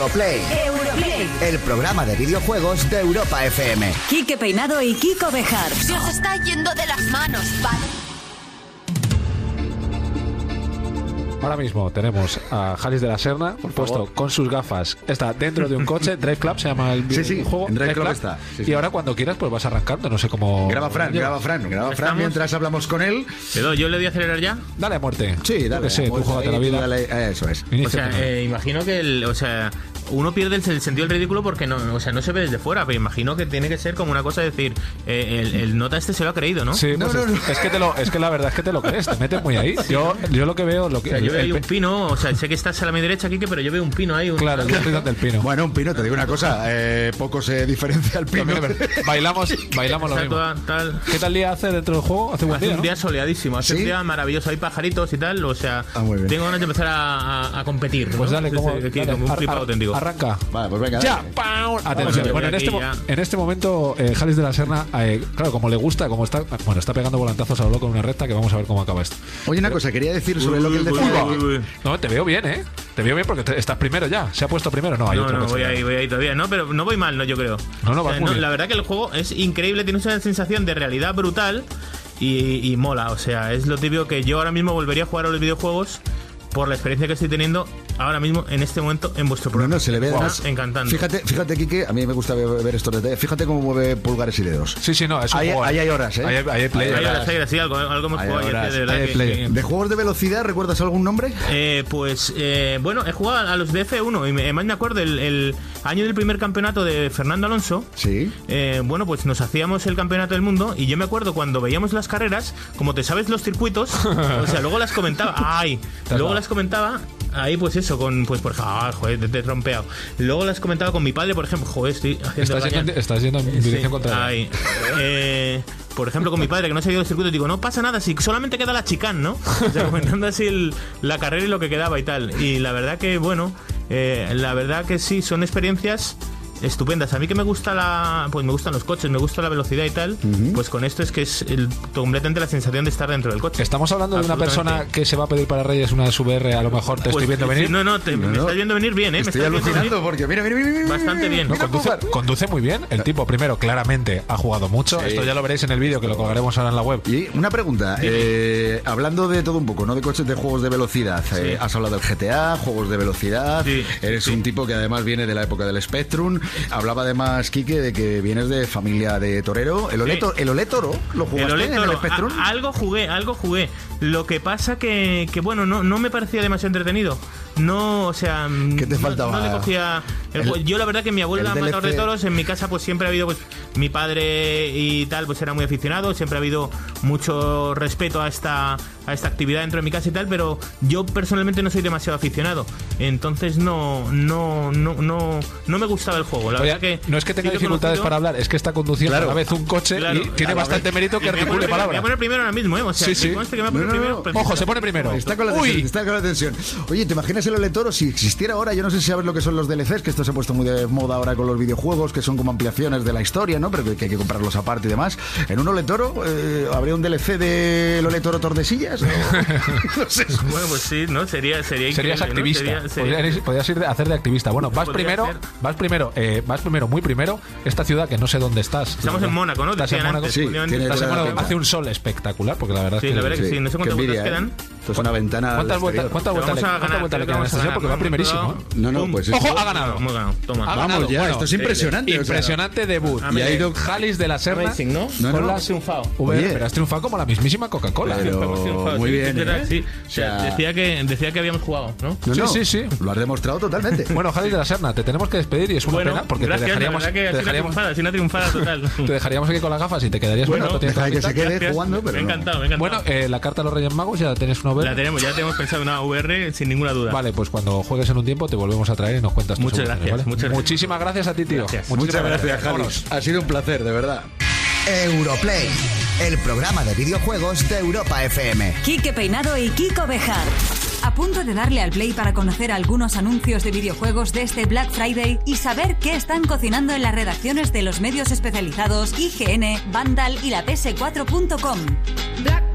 Europlay. Europlay. El programa de videojuegos de Europa FM. Quique Peinado y Kiko Bejar. Se os está yendo de las manos, ¿vale? Ahora mismo tenemos a Jalis de la Serna, puesto con sus gafas. Está dentro de un coche, Drive Club se llama el Sí, sí, juego. en Drive Club está, sí, sí. Y ahora cuando quieras, pues vas arrancando, no sé cómo. Graba Fran, graba Fran, graba Fran ¿Estamos? mientras hablamos con él. ¿Le doy- ¿Yo le doy a acelerar ya? Dale a muerte. Sí, dale. que sé, tú ahí, la vida. dale, eh, eso es. O sea, eh, imagino que el, o sea, uno pierde el, el sentido del ridículo porque no, o sea, no se ve desde fuera, pero imagino que tiene que ser como una cosa de decir, eh, el, el nota este se lo ha creído, ¿no? Sí, No, pues no, es, no. es que te lo, es que la verdad es que te lo crees, te metes muy ahí. Yo, yo lo que veo, lo que O sea, yo el ahí un pino, o sea, sé que estás a la mi derecha, Kike, pero yo veo un pino ahí. Un, Claro, yo estoy donde el pino. Bueno, un pino, te digo una cosa, eh, poco se diferencia al pino. Bailamos, bailamos lo mismo. tal. ¿Qué tal día hace dentro del juego? Hace buen Hace día, un ¿no? día soleadísimo, hace ¿Sí? un día maravilloso, hay pajaritos y tal, o sea, Ah, tengo ganas de empezar a, a- a competir. Pues ¿no? dale, como, sí, aquí dale, como un ar- flipado ar- auténtico. Arranca. Vale, pues venga. Ya, Atención. Bueno, en este, ya. en este momento, eh, Jalis de la Serna, eh, claro, como le gusta, como está, bueno, está pegando volantazos a lo loco en una recta, que vamos a ver cómo acaba esto. Oye, una cosa, quería decir sobre lo que él Uy, decía. Uy, uy, uy. No, te veo bien, ¿eh? Te veo bien porque te- estás primero ya. ¿Se ha puesto primero? No, hay No, otro no, voy ahí, voy ahí todavía. No, pero no voy mal, no, yo creo. No, no, O vas sea, muy bien. La verdad que el juego es increíble, tiene una sensación de realidad brutal y, y mola. O sea, es lo típico que yo ahora mismo volvería a jugar a los videojuegos por la experiencia que estoy teniendo ahora mismo, en este momento, en vuestro programa. no, se le ve además. encantando. Fíjate, fíjate, Quique, a mí me gusta ver, ver estos detalles. Fíjate cómo mueve pulgares y dedos. Sí, sí, no, es un Ahí- juego. ahí hay horas, ¿eh? Hay, hay play. Hay horas, hay horas, sí, algo, algo hemos Hay jugado ayer, de verdad hay que- play. que- ¿De juegos de velocidad recuerdas algún nombre? Eh, pues eh, bueno, he jugado a los de F1 y me- además me acuerdo el, el año del primer campeonato de Fernando Alonso. Sí. Eh, bueno, pues nos hacíamos el campeonato del mundo y yo me acuerdo cuando veíamos las carreras, como te sabes los circuitos, o sea, luego las comentaba, ay, luego dado. Las comentaba, ahí pues eso, con, pues por favor, joder, te, te he trompeado. Luego las comentaba con mi padre, por ejemplo, joder, estoy haciendo Estás yendo, estás yendo en Sí, dirección contraria. ahí. Eh, por ejemplo, con mi padre, que no sabía los circuitos, digo, no pasa nada, si solamente queda la chicán, ¿no? O sea, comentando así el- la carrera y lo que quedaba y tal. Y la verdad que, bueno, eh, la verdad que sí, son experiencias estupendas. A mí que me gusta la, pues me gustan los coches, me gusta la velocidad y tal, pues con esto es que es el- completamente la sensación de estar dentro del coche. Estamos hablando de una persona que se va a pedir para Reyes una SVR, a lo mejor te Pues, estoy viendo sí, venir. No, no, te- me no. estás viendo venir bien, ¿eh? Me Estoy estás viendo alucinando venir porque mira, mira, mira, mira, Bastante bien. No, conduce, muy bien. El tipo, primero, claramente ha jugado mucho. Sí. Esto ya lo veréis en el vídeo que lo colgaremos ahora en la web. Y una pregunta, eh, hablando de todo un poco, ¿no? De coches de juegos de velocidad. eh, Sí. has hablado del GTA, juegos de velocidad. Sí, Eres sí. un tipo que además viene de la época del Spectrum. Hablaba además, Quique, de que vienes de familia de torero. ¿El. Tor- ¿el Olé Toro lo jugaste El Olé en el Spectrum? a- algo jugué, algo jugué. Lo que pasa que, que bueno, no, no me parecía demasiado entretenido. No, o sea, ¿Qué te no- faltaba? No, le cogía. el El- juego. yo la verdad que mi abuela matador de toros. En mi casa pues siempre ha habido pues mi padre y tal pues era muy aficionado. Siempre ha habido mucho respeto a esta a esta actividad dentro de mi casa y tal. Pero yo personalmente no soy demasiado aficionado. Entonces no no no no no me gustaba el juego. La Oye, verdad que no es que tenga sí dificultades conocido- para hablar, es que está conduciendo Claro. a la vez un coche Claro. y tiene bastante mérito que articule Me voy a palabras. poner primero ahora mismo, ¿eh? O sea, Sí, que sí. conste que me voy a No, poner no, primero. no. pero- Ojo, se pone primero. Está con, la Uy. tensión, está con la tensión. Oye, ¿te imaginas el Ole Toro si existiera ahora? Yo no sé si sabes lo que son los DLCs, que esto se ha puesto muy de moda ahora con los videojuegos, que son como ampliaciones de la historia, ¿no? Pero que, hay que comprarlos aparte y demás. ¿En un Ole Toro eh, habría un DLC del Ole Toro Tordesillas? ¿O- no sé. Bueno, pues sí, ¿no? Sería, sería Serías increíble, ¿no? activista. Sería- sería- Podrías, podrías ir de- hacer de activista. Bueno, vas primero, ser. vas primero, eh, vas primero, muy primero. Esta ciudad que no sé dónde estás. Estamos en Mónaco, ¿no? Estás en Mónaco. Sí, Estás en Mónaco. Hace un sol espectacular, porque la verdad Sí, es que la verdad que sí. No sé cuántas vueltas envidia, quedan. ¿eh? Esto es una ventana. ¿Cuántas vueltas, cuántas vueltas le, vamos a ganar, vamos? Porque va primerísimo. ¿eh? No, no, pues Ojo, esto- ha ganado. Hemos ganado, toma. Ha Vamos ganado. ya, Bueno, esto es impresionante. o sea, Impresionante debut. Y ha ido Jalis de la Serna. Amazing, ¿no? No, con no. las triunfado. VR, Oye. pero has triunfado como la mismísima Coca-Cola. Pero- muy bien, ¿eh? sí. O sea, decía, que, decía que habíamos jugado, ¿no? No, Sí, no, sí, sí. Lo has demostrado totalmente. Bueno, Jalis de la Serna, te tenemos que despedir y es una Bueno, pena porque gracias, te dejaríamos, la verdad que te sido una dejaríamos, triunfada, ha sido una triunfada total. te dejaríamos aquí con las gafas y te quedarías Bueno, deja que se quede Gracias. jugando, pero Me ha no. encantado, me ha encantado. Bueno, eh, la carta de los Reyes Magos ya tenés una VR. la tenemos, ya tenemos pensado una VR sin ninguna duda. Vale, pues cuando juegues en un tiempo te volvemos a traer y nos cuentas tus Muchas evoluciones, gracias, ¿vale? muchas gracias. Muchísimas gracias a ti, tío. Gracias. Muchísimas Muchas gracias. Jalis. Ha sido un placer, de verdad. Europlay, el programa de videojuegos de Europa FM. Quique Peinado y Kiko Bejar. A punto de darle al play para conocer algunos anuncios de videojuegos de este Black Friday y saber qué están cocinando en las redacciones de los medios especializados IGN, Vandal y la PS4.com. Blackburn,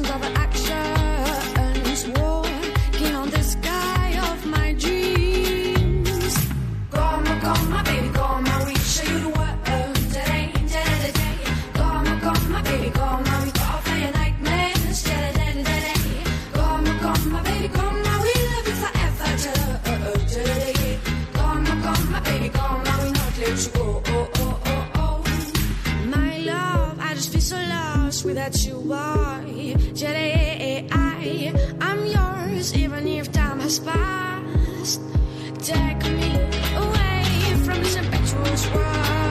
of an actions walking on the sky of my dreams. Come, come, my baby, come, I We show you the world. Come, come, my baby, come, off your nightmares. Come, come, my baby, come, love you forever. Come, come, my baby, come, not you go. Oh, oh, oh, my love, I just feel so lost without you boy. Jelly, I'm yours, even if time has passed. Take me away from this impetuous world.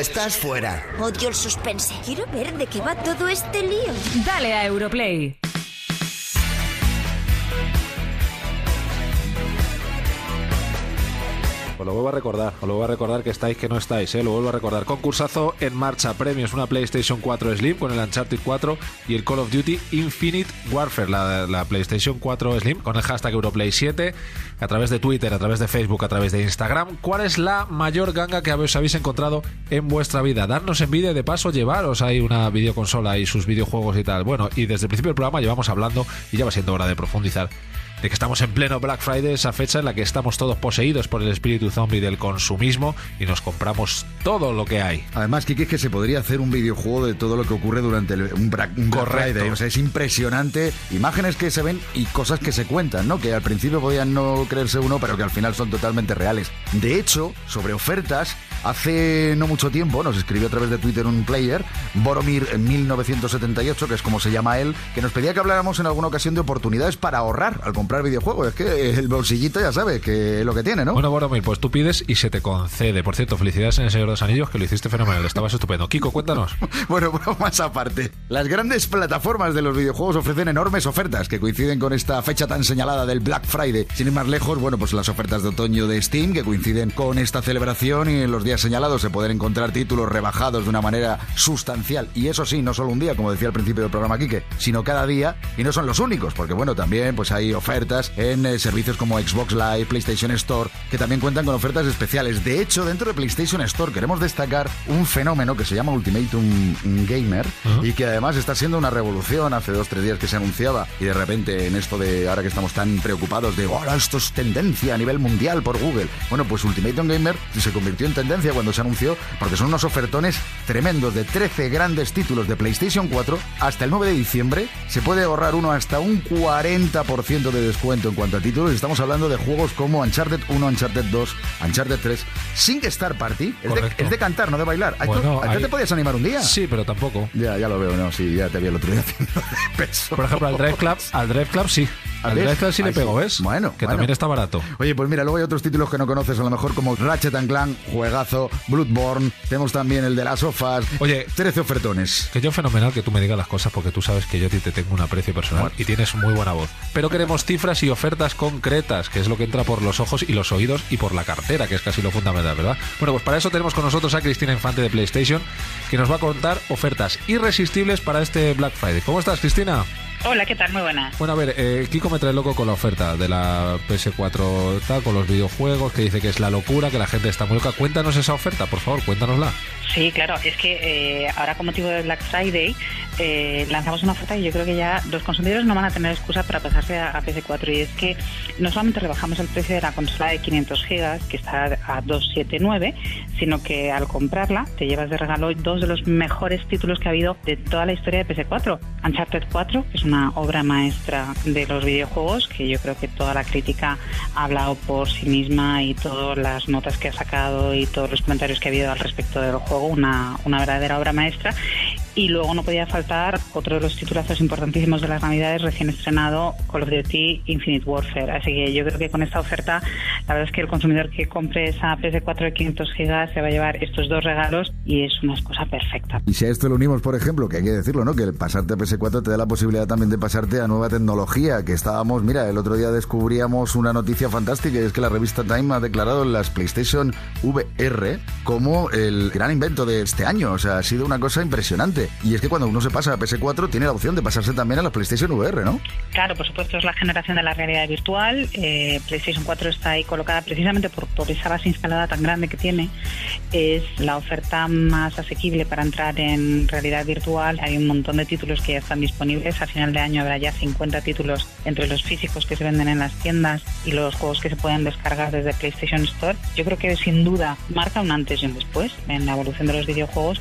Estás fuera? Odio el suspense. Quiero ver de qué va todo este lío. Dale a Europlay. Os lo vuelvo a recordar, os lo vuelvo a recordar que estáis, que no estáis, ¿eh? lo vuelvo a recordar. Concursazo en marcha, premios, una PlayStation 4 Slim con el Uncharted 4 y el Call of Duty Infinite Warfare, la, la PlayStation 4 Slim con el hashtag Europlay7, a través de Twitter, a través de Facebook, a través de Instagram. ¿Cuál es la mayor ganga que os habéis encontrado en vuestra vida? Darnos envidia de paso llevaros ahí una videoconsola y sus videojuegos y tal. Bueno, y desde el principio del programa llevamos hablando y ya va siendo hora de profundizar de que estamos en pleno Black Friday, esa fecha en la que estamos todos poseídos por el espíritu zombie del consumismo y nos compramos todo lo que hay. Además, Kiki, es que se podría hacer un videojuego de todo lo que ocurre durante el- un Black, un Black Correcto. Friday. O sea, es impresionante. Imágenes que se ven y cosas que se cuentan, ¿no? Que al principio podían no creerse uno, pero que al final son totalmente reales. De hecho, sobre ofertas, hace no mucho tiempo nos escribió a través de Twitter un player, Boromir en 1978, que es como se llama él, que nos pedía que habláramos en alguna ocasión de oportunidades para ahorrar al comprar videojuegos. Es que el bolsillito ya sabe que es lo que tiene, ¿no? Bueno, Boromir, pues tú pides y se te concede. Por cierto, felicidades en el Señor de los Anillos, que lo hiciste fenomenal, estabas estupendo. Kiko, cuéntanos. Bueno, más aparte. Las grandes plataformas de los videojuegos ofrecen enormes ofertas que coinciden con esta fecha tan señalada del Black Friday. Sin ir más lejos, bueno, pues las ofertas de otoño de Steam que coinciden con esta celebración y en los días señalados se pueden encontrar títulos rebajados de una manera sustancial. Y eso sí, no solo un día, como decía al principio del programa Quique, sino cada día. Y no son los únicos, porque bueno, también pues hay ofertas en eh, servicios como Xbox Live, PlayStation Store, que también cuentan con ofertas especiales. De hecho, dentro de PlayStation Store queremos destacar un fenómeno que se llama Ultimatum Gamer y que además está siendo una revolución hace dos, tres días que se anunciaba y de repente en esto de ahora que estamos tan preocupados de ahora esto es tendencia a nivel mundial por Google. Bueno, pues Ultimatum Gamer se convirtió en tendencia cuando se anunció porque son unos ofertones tremendos de 13 grandes títulos de PlayStation 4 hasta el 9 de diciembre. Se puede ahorrar uno hasta un 40% de descuento en cuanto a títulos. Estamos hablando de juegos como Uncharted 1, Uncharted 2, Uncharted 3, sin Star Party. Es de, Correcto. es de cantar, no de bailar. ¿A tú- Bueno, ¿A ti ahí- te podías animar un día? Sí, pero tampoco. Ya, ya lo veo, no, sí, ya te vi el otro día haciendo peso. Por ejemplo, al Drive Club, al Drive Club sí. Al sí le sí. ¿ves? Bueno, Que bueno. también está barato. Oye, pues mira, luego hay otros títulos que no conoces, a lo mejor como Ratchet and Clank, Juegazo, Bloodborne, tenemos también el de las sofas. Oye, 13 ofertones. Que yo fenomenal que tú me digas las cosas porque tú sabes que yo a ti te tengo un aprecio personal y tienes muy buena voz. Pero queremos cifras y ofertas concretas, que es lo que entra por los ojos y los oídos y por la cartera, que es casi lo fundamental, ¿verdad? Bueno, pues para eso tenemos con nosotros a Cristina Infante de PlayStation, que nos va a contar ofertas irresistibles para este Black Friday. ¿Cómo estás, Cristina? Hola, ¿qué tal? Muy buenas. Bueno, a ver, eh, Kiko me trae loco con la oferta de la PS4 tal, con los videojuegos, que dice que es la locura, que la gente está muy loca. Cuéntanos esa oferta, por favor, cuéntanosla. Sí, claro, es que eh, ahora con motivo de Black Friday eh, lanzamos una oferta y yo creo que ya los consumidores no van a tener excusa para pasarse a, a PS4 y es que no solamente rebajamos el precio de la consola de 500 gigas que está a 279, sino que al comprarla te llevas de regalo dos de los mejores títulos que ha habido de toda la historia de PS4. Uncharted 4, que es una obra maestra de los videojuegos, que yo creo que toda la crítica ha hablado por sí misma y todas las notas que ha sacado y todos los comentarios que ha habido al respecto del juego, una, una verdadera obra maestra. Y luego no podía faltar otro de los titulazos importantísimos de las Navidades recién estrenado, Call of Duty Infinite Warfare. Así que yo creo que con esta oferta, la verdad es que el consumidor que compre esa PS4 de 500 gigas se va a llevar estos dos regalos y es una excusa perfecta. Y si a esto le unimos, por ejemplo, que hay que decirlo, ¿no? Que el pasarte a PS4 te da la posibilidad también de pasarte a nueva tecnología, que estábamos, mira, el otro día descubríamos una noticia fantástica y es que la revista Time ha declarado las PlayStation VR como el gran invento de este año. O sea, ha sido una cosa impresionante. Y es que cuando uno se pasa a PS4 tiene la opción de pasarse también a la PlayStation VR, ¿no? Claro, por supuesto, es la generación de la realidad virtual. Eh, PlayStation 4 está ahí colocada precisamente por, esa base instalada tan grande que tiene. Es la oferta más asequible para entrar en realidad virtual. Hay un montón de títulos que ya están disponibles. A final de año habrá ya 50 títulos entre los físicos que se venden en las tiendas y los juegos que se pueden descargar desde PlayStation Store. Yo creo que sin duda marca un antes y un después en la evolución de los videojuegos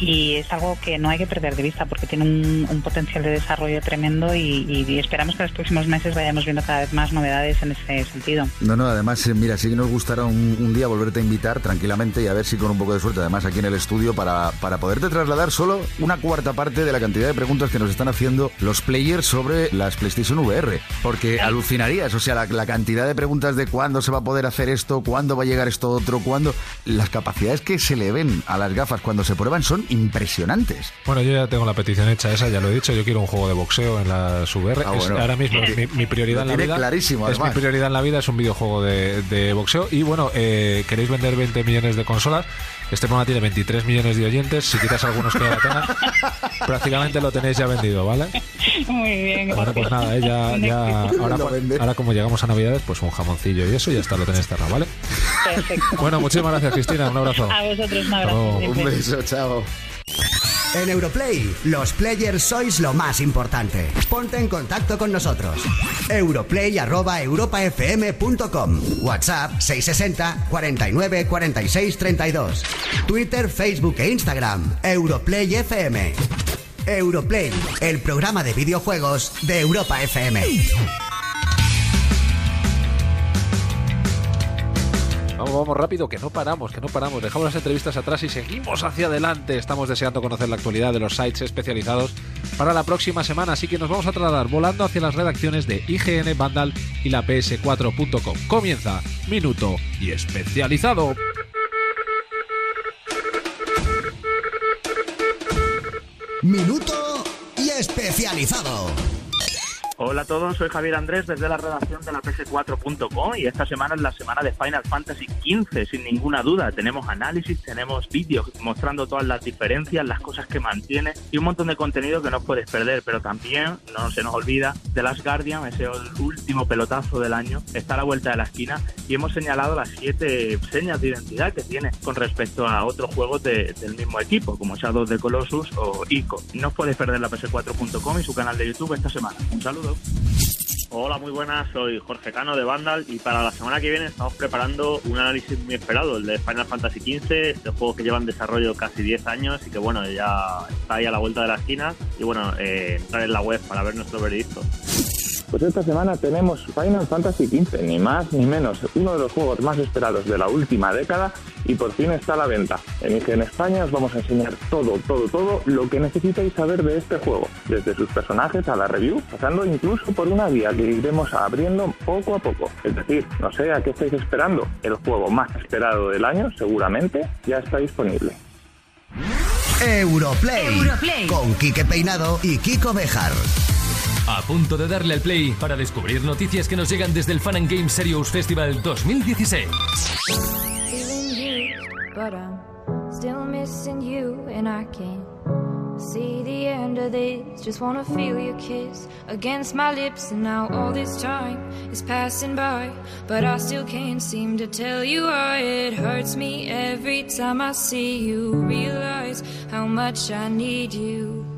y es algo que no hay que perder de vista porque tiene un, un potencial de desarrollo tremendo y, y esperamos que en los próximos meses vayamos viendo cada vez más novedades en ese sentido. No, no, además, eh, mira, sí que nos gustará un, un día volverte a invitar tranquilamente y a ver si con un poco de suerte, además aquí en el estudio, para, para poderte trasladar solo una cuarta parte de la cantidad de preguntas que nos están haciendo los players sobre las PlayStation VR. Porque alucinarías, o sea, la, la cantidad de preguntas de cuándo se va a poder hacer esto, cuándo va a llegar esto otro, cuándo... Las capacidades que se le ven a las gafas cuando se prueban son impresionantes. Bueno, yo ya tengo la petición hecha esa, ya lo he dicho, yo quiero un juego de boxeo en la VR. Ah, bueno. ahora mismo es mi, mi prioridad en la tiene vida. clarísimo, es mi prioridad en la vida, es un videojuego de, de boxeo. Y bueno, eh, queréis vender 20 millones de consolas. Este programa tiene 23 millones de oyentes. Si quitas algunos que la tengan, prácticamente lo tenéis ya vendido, ¿vale? Muy bien. Bueno, pues nada, eh, ya, ya ahora, como llegamos a Navidades, pues un jamoncillo y eso y ya está, lo tenéis cerrado, ¿vale? Perfecto. Bueno, muchísimas gracias, Cristina. Un abrazo. A vosotros abrazo. Un beso, chao. En Europlay, los players sois lo más importante. Ponte en contacto con nosotros. Europlay@europafm.com. WhatsApp 660 49 46 32. Twitter, Facebook e Instagram. Europlay FM. Europlay, el programa de videojuegos de Europa FM. Vamos, vamos rápido, que no paramos, que no paramos. Dejamos las entrevistas atrás y seguimos hacia adelante. Estamos deseando conocer la actualidad de los sites especializados para la próxima semana, así que nos vamos a trasladar volando hacia las redacciones de IGN, Vandal y la PS4.com. Comienza Minuto y Especializado. Minuto y especializado. Hola a todos, soy Javier Andrés desde la redacción de la PS4.com y esta semana es la semana de Final Fantasy XV, sin ninguna duda. Tenemos análisis, tenemos vídeos mostrando todas las diferencias, las cosas que mantiene y un montón de contenido que no podéis perder, pero también no se nos olvida The Last Guardian, ese último pelotazo del año, está a la vuelta de la esquina y hemos señalado las siete señas de identidad que tiene con respecto a otros juegos de- del mismo equipo, como Shadow the Colossus o ICO. No os podéis perder la PS4.com y su canal de YouTube esta semana. Un saludo. Hola, muy buenas, soy Jorge Cano de Vandal y para la semana que viene estamos preparando un análisis muy esperado, el de Final Fantasy XV, este juego que lleva en desarrollo casi 10 años y que bueno, ya está ahí a la vuelta de la esquina. Y bueno, eh, entrar en la web para ver nuestro veredicto. Pues esta semana tenemos Final Fantasy XV, ni más ni menos, uno de los juegos más esperados de la última década y por fin está a la venta. En IGN España os vamos a enseñar todo, todo, todo lo que necesitáis saber de este juego, desde sus personajes a la review, pasando incluso por una guía que iremos abriendo poco a poco. Es decir, no sé a qué estáis esperando, el juego más esperado del año seguramente ya está disponible. Europlay. Europlay. Con Quique Peinado y Kiko Bejar. A punto de darle al play para descubrir noticias que nos llegan desde el Fun and Games Serious Festival 2016. feeling you, but I'm still missing you, and I can't See the end of this, just wanna feel your kiss against my lips. And now all this time is passing by, but I still can't seem to tell you why it hurts me every time I see you. Realize how much I need you.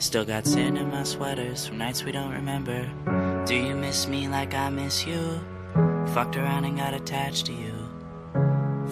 Still got sand in my sweaters from nights we don't remember. Do you miss me like I miss you? Fucked around and got attached to you.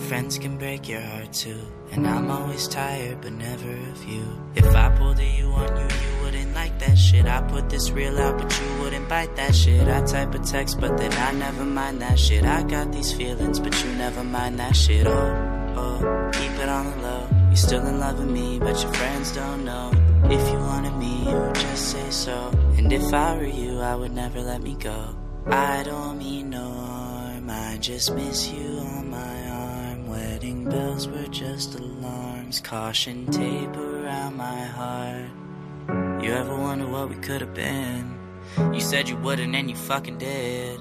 Friends can break your heart too. And I'm always tired, but never of you. If I pulled a you on you, you wouldn't like that shit. I put this real out, but you wouldn't bite that shit. I type a text, but then I never mind that shit. I got these feelings, but you never mind that shit. Oh, oh, keep it on the low. You're still in love with me, but your friends don't know. If you wanted me, you would just say so. And if I were you, I would never let me go. I don't mean no harm, I just miss you on my arm. Wedding bells were just alarms, caution tape around my heart. You ever wonder what we could have been? You said you wouldn't and you fucking did.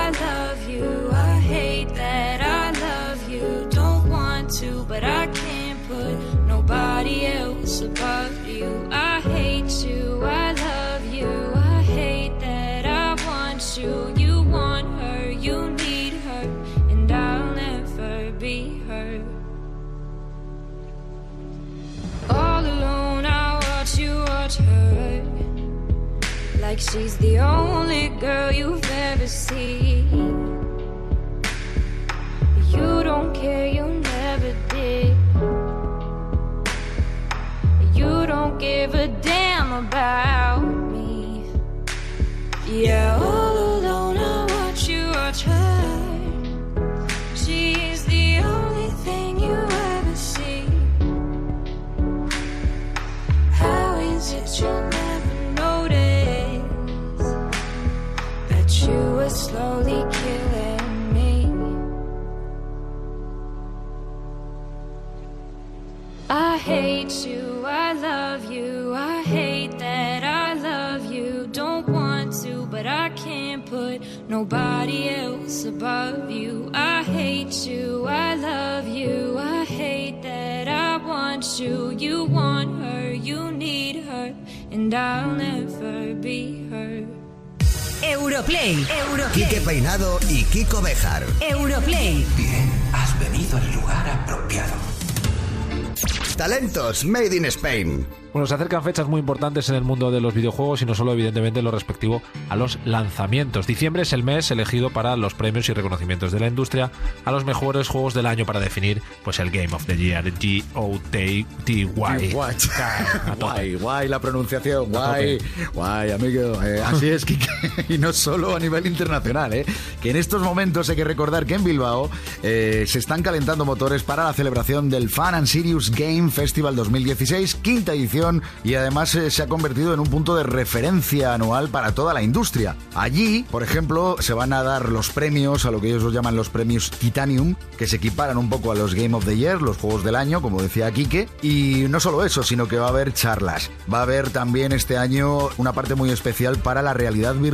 Like she's the only girl you've ever seen. You don't care, you never did. You don't give a damn about me. Yeah, nobody else above you. I hate you, I love you, I hate that I want you. You want her, you need her, and I'll never be her. Europlay. Europlay. Quique Peinado y Kiko Bejar. Europlay. Bien, has venido al lugar apropiado. Talentos Made in Spain. Bueno, se acercan fechas muy importantes en el mundo de los videojuegos y no solo, evidentemente, lo respectivo a los lanzamientos. Diciembre es el mes elegido para los premios y reconocimientos de la industria a los mejores juegos del año para definir pues el Game of the Year, G-O-T-T-Y. Guay, guay la pronunciación, guay, guay, amigo. Eh, así es, Kike. y no solo a nivel internacional, ¿eh? que en estos momentos hay que recordar que en Bilbao eh, se están calentando motores para la celebración del Fan and Serious Game Festival 2016, quinta edición, y además eh, se ha convertido en un punto de referencia anual para toda la industria. Allí, por ejemplo, se van a dar los premios, a lo que ellos los llaman los premios Titanium, que se equiparan un poco a los Game of the Year, los juegos del año, como decía Quique, y no solo eso, sino que va a haber charlas. Va a haber también este año una parte muy especial para la realidad virtual.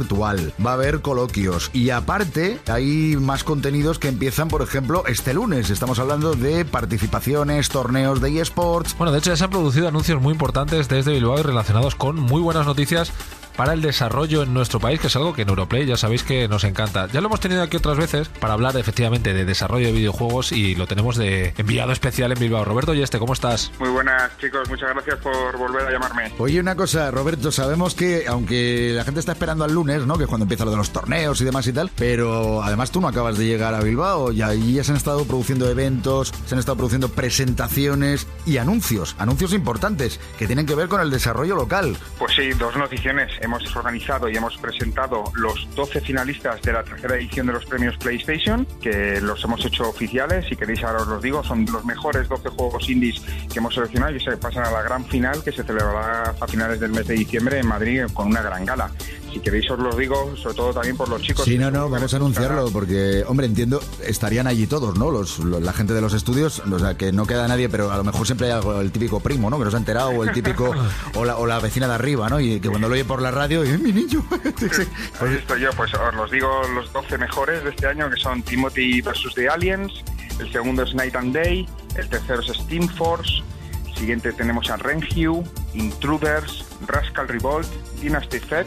Va a haber coloquios. Y aparte, hay más contenidos que empiezan, por ejemplo, este lunes. Estamos hablando de participaciones, torneos de eSports. Bueno, de hecho ya se han producido anuncios muy importantes desde Bilbao y relacionados con muy buenas noticias para el desarrollo en nuestro país, que es algo que en Europlay ya sabéis que nos encanta. Ya lo hemos tenido aquí otras veces para hablar efectivamente de desarrollo de videojuegos y lo tenemos de enviado especial en Bilbao. Roberto y este, ¿cómo estás? Muy buenas chicos, muchas gracias por volver a llamarme. Oye, una cosa, Roberto, sabemos que aunque la gente está esperando al lunes, ¿no? Que es cuando empieza lo de los torneos y demás y tal, pero además tú no acabas de llegar a Bilbao y ahí ya se han estado produciendo eventos, se han estado produciendo presentaciones y anuncios, anuncios importantes que tienen que ver con el desarrollo local. Pues sí, dos noticiones. Hemos organizado y hemos presentado los 12 finalistas de la tercera edición de los premios PlayStation, que los hemos hecho oficiales. Si queréis ahora os los digo, son los mejores 12 juegos indies que hemos seleccionado y se pasan a la gran final que se celebrará a finales del mes de diciembre en Madrid con una gran gala. Si queréis os los digo, sobre todo también por los chicos. Sí, no, no, vamos a anunciarlo porque, hombre, entiendo, estarían allí todos, ¿no? Los, los- la gente de los estudios, o sea, que no queda nadie, pero a lo mejor siempre hay algo, el típico primo, ¿no? Que no se ha enterado, o el típico, o la, o la vecina de arriba, ¿no? Y que cuando lo oye por la radio, ¡eh, mi niño! Ahí estoy yo, pues os los digo los 12 mejores de este año, que son Timothy vs. The Aliens, el segundo es Night and Day, el tercero es Steam Force, el siguiente tenemos a Renhue, Intruders, Rascal Revolt, Dynasty Fed,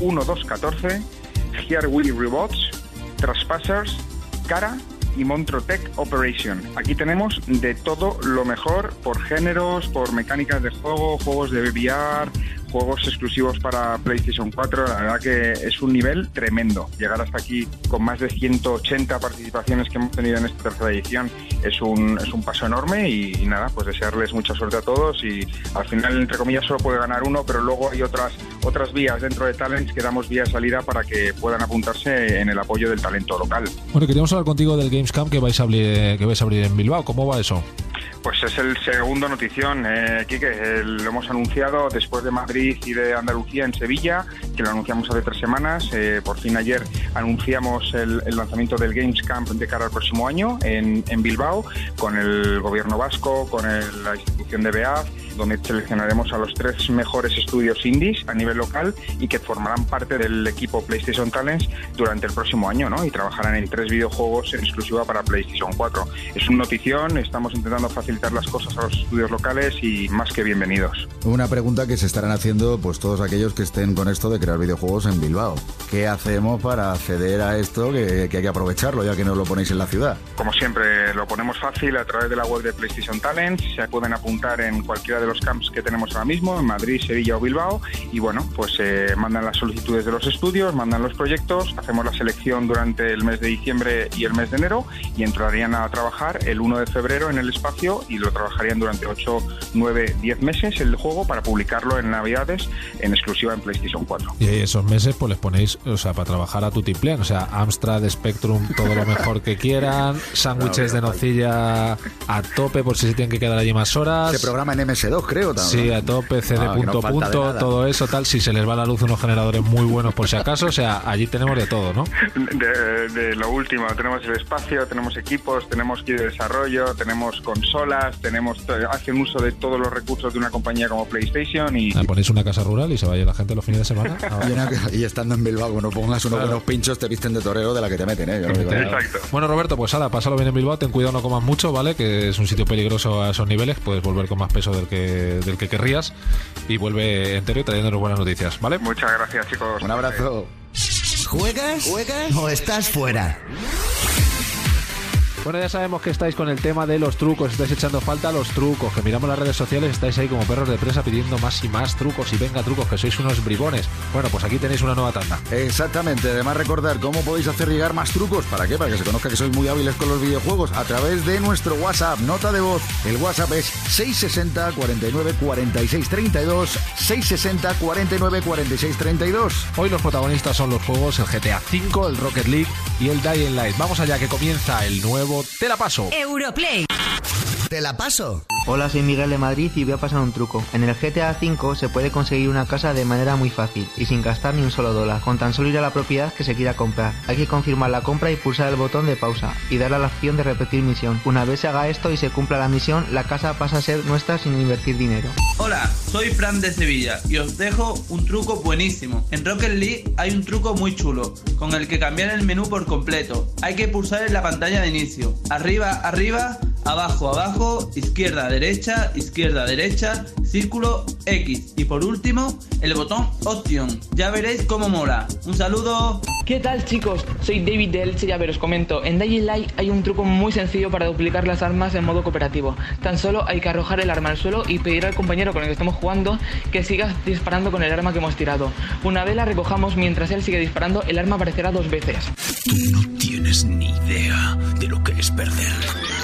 1214, Here We Robots, Traspassers, Cara y Montrotech Operation. Aquí tenemos de todo lo mejor por géneros, por mecánicas de juego, juegos de VR, juegos exclusivos para PlayStation 4. La verdad que es un nivel tremendo. Llegar hasta aquí con más de 180 participaciones que hemos tenido en esta tercera edición es un, es un paso enorme y, y nada, pues desearles mucha suerte a todos y al final, entre comillas, solo puede ganar uno, pero luego hay otras, otras vías dentro de Talents que damos vía de salida para que puedan apuntarse en el apoyo del talento local. Bueno, queríamos hablar contigo del Gamescom que vais a abrir, que vais a abrir en Bilbao. ¿Cómo va eso? Pues es el segundo notición, eh, Quique. eh, lo hemos anunciado después de Madrid y de Andalucía en Sevilla, que lo anunciamos hace tres semanas. Eh, por fin ayer anunciamos el, lanzamiento del Games Camp de cara al próximo año en, Bilbao, con el gobierno vasco, con la institución de BEAF, donde seleccionaremos a los tres mejores estudios indies a nivel local y que formarán parte del equipo PlayStation Talents durante el próximo año, ¿no? Y trabajarán en tres videojuegos en exclusiva para PlayStation 4. Es una notición, estamos intentando facilitar las cosas a los estudios locales y más que bienvenidos. Una pregunta que se estarán haciendo pues todos aquellos que estén con esto de crear videojuegos en Bilbao. ¿Qué hacemos para acceder a esto que, que hay que aprovecharlo ya que no lo ponéis en la ciudad? Como siempre, lo ponemos fácil a través de la web de PlayStation Talents. Se pueden apuntar en cualquiera de los camps que tenemos ahora mismo, en Madrid, Sevilla o Bilbao. Y bueno, pues eh, mandan las solicitudes de los estudios, mandan los proyectos, hacemos la selección durante el mes de diciembre y el mes de enero y entrarían a trabajar el 1 de febrero en el espacio y lo trabajarían durante 8, 9, 10 meses el juego para publicarlo en Navidades en exclusiva en PlayStation 4. Y esos meses pues les ponéis, o sea, para trabajar a tutiplén, o sea, Amstrad, Spectrum, todo lo mejor que quieran, sándwiches de nocilla a tope por si se tienen que quedar allí más horas. Se programa en MS2, creo. también. Sí, a tope, CD Ah, que no punto punto, todo eso, tal. Si se les va la luz, unos generadores muy buenos por si acaso. O sea, allí tenemos de todo, ¿no? De, de lo último, tenemos el espacio, tenemos equipos, tenemos kit de desarrollo, tenemos consolas, tenemos hacen uso de todos los recursos de una compañía como PlayStation y Ah, Ponéis una casa rural y se vaya la gente los fines de semana. Ah, Y, una- y estando en Bilbao, cuando pongas unos buenos pinchos, te visten de torero de la que te meten, ¿eh? Yo no digo nada. Bueno, Roberto, pues ahora, pásalo bien en Bilbao, ten cuidado, no comas mucho, ¿vale? Que es un sitio peligroso a esos niveles, puedes volver con más peso del que, del que querrías y vuelve entero y trayéndonos buenas noticias, ¿vale? Muchas gracias, chicos. Un abrazo. ¿Juegas? ¿Juegas? ¿O estás fuera? Bueno, ya sabemos que estáis con el tema de los trucos, estáis echando falta a los trucos, que miramos las redes sociales, estáis ahí como perros de presa pidiendo más y más trucos y venga trucos, que sois unos bribones. Bueno, pues aquí tenéis una nueva tanda. Exactamente, además recordar cómo podéis hacer llegar más trucos. ¿Para qué? Para que se conozca que sois muy hábiles con los videojuegos a través de nuestro WhatsApp, nota de voz. El WhatsApp es 660 49 46 32, 660 49 46 32. Hoy los protagonistas son los juegos el GTA V, el Rocket League y el Dying Light. Vamos allá que comienza el nuevo Te la paso. Europlay. Te la paso. Hola, soy Miguel de Madrid y voy a pasar un truco. En el GTA V se puede conseguir una casa de manera muy fácil y sin gastar ni un solo dólar, con tan solo ir a la propiedad que se quiera comprar. Hay que confirmar la compra y pulsar el botón de pausa y darle a la opción de repetir misión. Una vez se haga esto y se cumpla la misión, la casa pasa a ser nuestra sin invertir dinero. Hola, soy Fran de Sevilla y os dejo un truco buenísimo. En Rocket League hay un truco muy chulo, con el que cambiar el menú por completo. Hay que pulsar en la pantalla de inicio. Arriba, arriba, abajo, abajo, izquierda, derecha, izquierda, derecha, círculo, X. Y por último, el botón Option. Ya veréis cómo mola. Un saludo. ¿Qué tal chicos? Soy David de Elche y a ver, os comento. En Dying Light hay un truco muy sencillo para duplicar las armas en modo cooperativo. Tan solo hay que arrojar el arma al suelo y pedir al compañero con el que estamos jugando que siga disparando con el arma que hemos tirado. Una vez la recojamos mientras él sigue disparando, el arma aparecerá dos veces. No tienes ni idea de lo que es perder.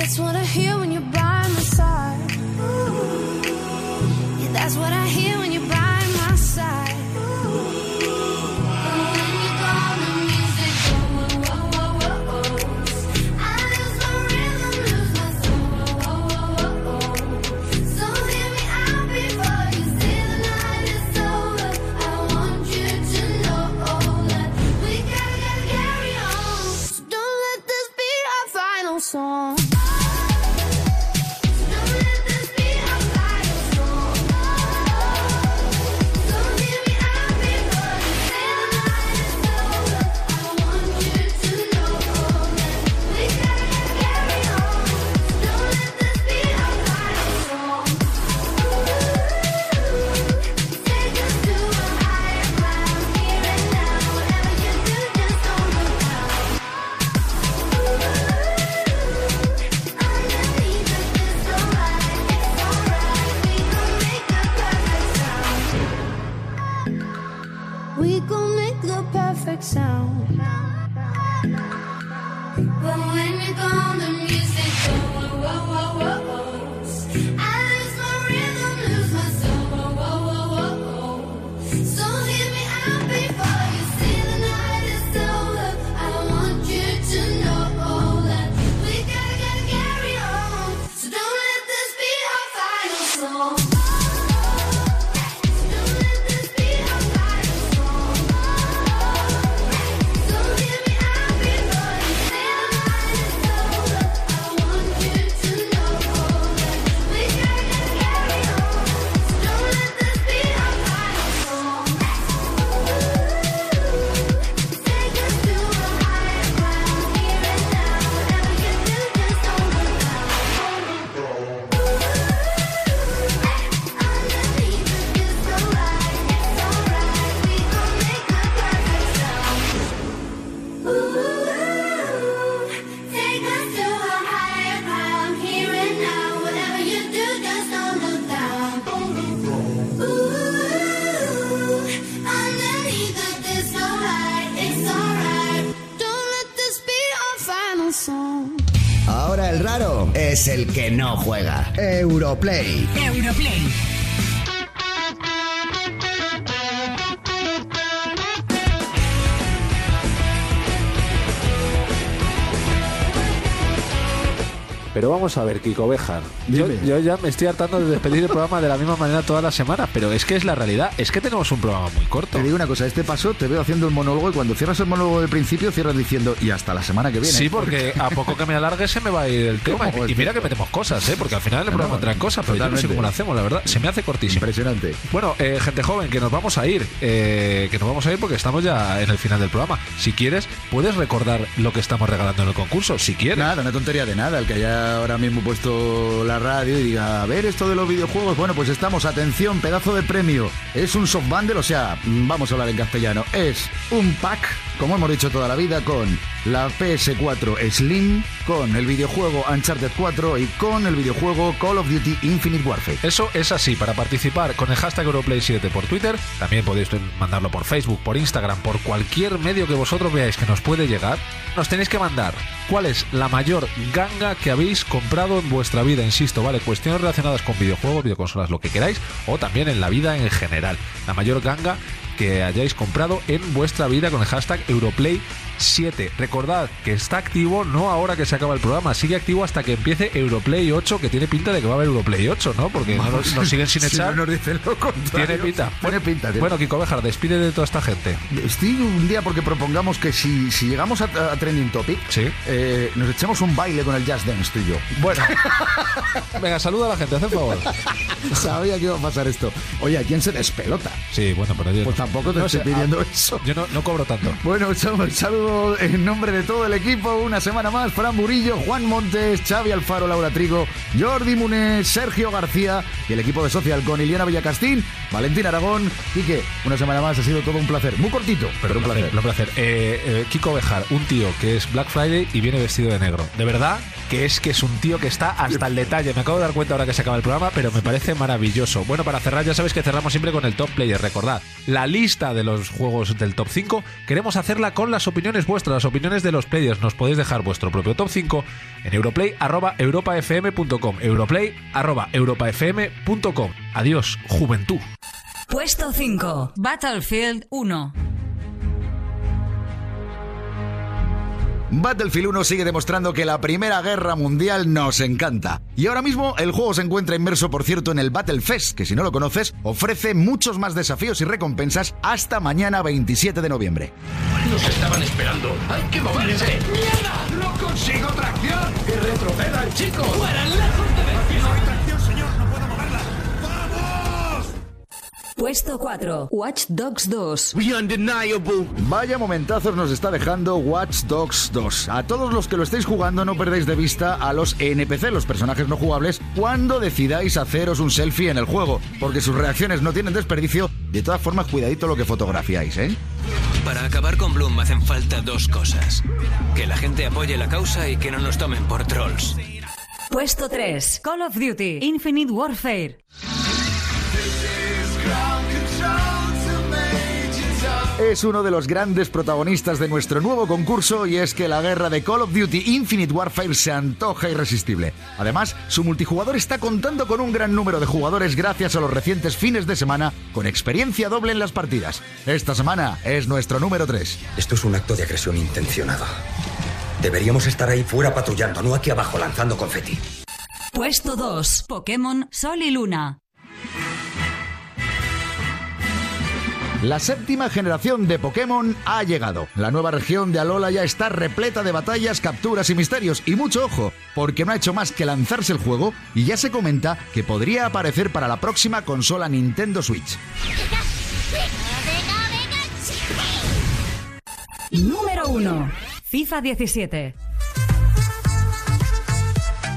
That's what I hear when you're by juega. Europlay. Europlay. Pero vamos a ver, Kiko Bejar. Yo, ya me estoy hartando de despedir el programa de la misma manera todas las semanas, pero es que es la realidad. Es que tenemos un programa muy corto. Te digo una cosa, este paso te veo haciendo el monólogo y cuando cierras el monólogo del principio cierras diciendo y hasta la semana que viene. Sí, porque a poco que me alargue se me va a ir el tema. Y mira que metemos cosas, ¿eh? Porque al final el No, programa traen cosas, pero yo no sé totalmente. cómo lo hacemos, la verdad. Se me hace cortísimo. Impresionante. Bueno, eh, gente joven, que nos vamos a ir. eh, que nos vamos a ir porque estamos ya en el final del programa. Si quieres, puedes recordar lo que estamos regalando en el concurso. Si quieres. Nada, una tontería de nada. El que haya ahora mismo puesto la radio y diga, a ver esto de los videojuegos. Bueno, pues estamos, atención, pedazo de premio. Es un soft bundle, o sea, vamos a hablar en castellano. Es un pack, como hemos dicho toda la vida, con la PS4 Slim, con el videojuego Uncharted 4 y con el videojuego Call of Duty Infinite Warfare. Eso es así, para participar con el hashtag Europlay7 por Twitter, también podéis mandarlo por Facebook, por Instagram, por cualquier medio que vosotros veáis que nos puede llegar, nos tenéis que mandar cuál es la mayor ganga que habéis comprado en vuestra vida, insisto, ¿vale? Cuestiones relacionadas con videojuegos, videoconsolas, lo que queráis, o también en la vida en general. La mayor ganga que hayáis comprado en vuestra vida con el hashtag Europlay 7. Recordad que está activo no ahora que se acaba el programa, sigue activo hasta que empiece Europlay 8, que tiene pinta de que va a haber Europlay 8, ¿no? Porque no nos, nos siguen sin Si echar. no nos dicen lo contrario. Tiene pinta. Tiene pinta, tiene Bueno, Kiko Bejar, despide de toda esta gente. Estoy un día porque propongamos que si, si llegamos a, a Trending Topic, eh, nos echemos un baile con el Jazz Dance, tú y yo. Bueno. Venga, saluda a la gente, haz el favor. Sabía que iba a pasar esto. Oye, ¿a quién se despelota? Sí, bueno, pero yo Pues no- tampoco te no estoy pidiendo ah, eso. Yo no, no cobro tanto. Bueno, un saludo- en nombre de todo el equipo. Una semana más, Fran Murillo, Juan Montes, Xavi Alfaro, Laura Trigo, Jordi Munés, Sergio García y el equipo de Social con Iliana Villacastín, Valentín Aragón. Quique, una semana más ha sido todo un placer. Muy cortito, pero un placer. Un placer. Eh, eh, Kiko Bejar, un tío que es Black Friday y viene vestido de negro. De verdad que es que es un tío que está hasta el detalle. Me acabo de dar cuenta ahora que se acaba el programa, pero me parece maravilloso. Bueno, para cerrar, ya sabéis que cerramos siempre con el top player. Recordad, la lista de los juegos del top 5 queremos hacerla con las opiniones vuestras, las opiniones de los players. Nos podéis dejar vuestro propio top 5 en europlay.europafm.com. Europlay.europafm.com. Adiós, juventud. Puesto 5. Battlefield 1. Battlefield 1 sigue demostrando que la Primera Guerra Mundial nos encanta. Y ahora mismo el juego se encuentra inmerso, por cierto, en el Battlefest, que si no lo conoces, ofrece muchos más desafíos y recompensas hasta mañana 27 de noviembre. Nos estaban esperando. ¡Hay que moverse! ¡Mierda! ¡No consigo tracción! ¡Que retroceda el chico! ¡Fuera lejos Puesto 4. Watch Dogs 2. Vaya momentazos nos está dejando Watch Dogs 2. A todos los que lo estéis jugando no perdáis de vista a los NPC, los personajes no jugables, cuando decidáis haceros un selfie en el juego, porque sus reacciones no tienen desperdicio. De todas formas, cuidadito lo que fotografiáis, ¿eh? Para acabar con Bloom hacen falta dos cosas. Que la gente apoye la causa y que no nos tomen por trolls. Puesto 3. Call of Duty. Infinite Warfare. Es uno de los grandes protagonistas de nuestro nuevo concurso y es que la guerra de Call of Duty Infinite Warfare se antoja irresistible. Además, su multijugador está contando con un gran número de jugadores gracias a los recientes fines de semana con experiencia doble en las partidas. Esta semana es nuestro número 3. Esto es un acto de agresión intencionada. Deberíamos estar ahí fuera patrullando, no aquí abajo lanzando confeti. Puesto 2. Pokémon Sol y Luna. La séptima generación de Pokémon ha llegado. La nueva región de Alola ya está repleta de batallas, capturas y misterios. Y mucho ojo, porque no ha hecho más que lanzarse el juego y ya se comenta que podría aparecer para la próxima consola Nintendo Switch. Número 1. FIFA 17.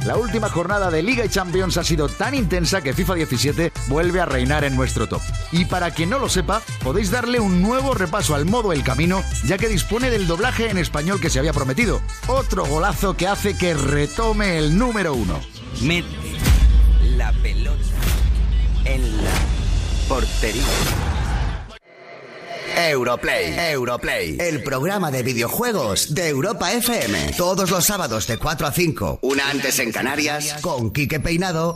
La última jornada de Liga y Champions ha sido tan intensa que FIFA 17 vuelve a reinar en nuestro top. Y para quien no lo sepa, podéis darle un nuevo repaso al modo El Camino, ya que dispone del doblaje en español que se había prometido. Otro golazo que hace que retome el número uno. Mete la pelota en la portería. Europlay, Europlay, el programa de videojuegos de Europa FM. Todos los sábados de 4 a 5, una antes en Canarias, con Quique Peinado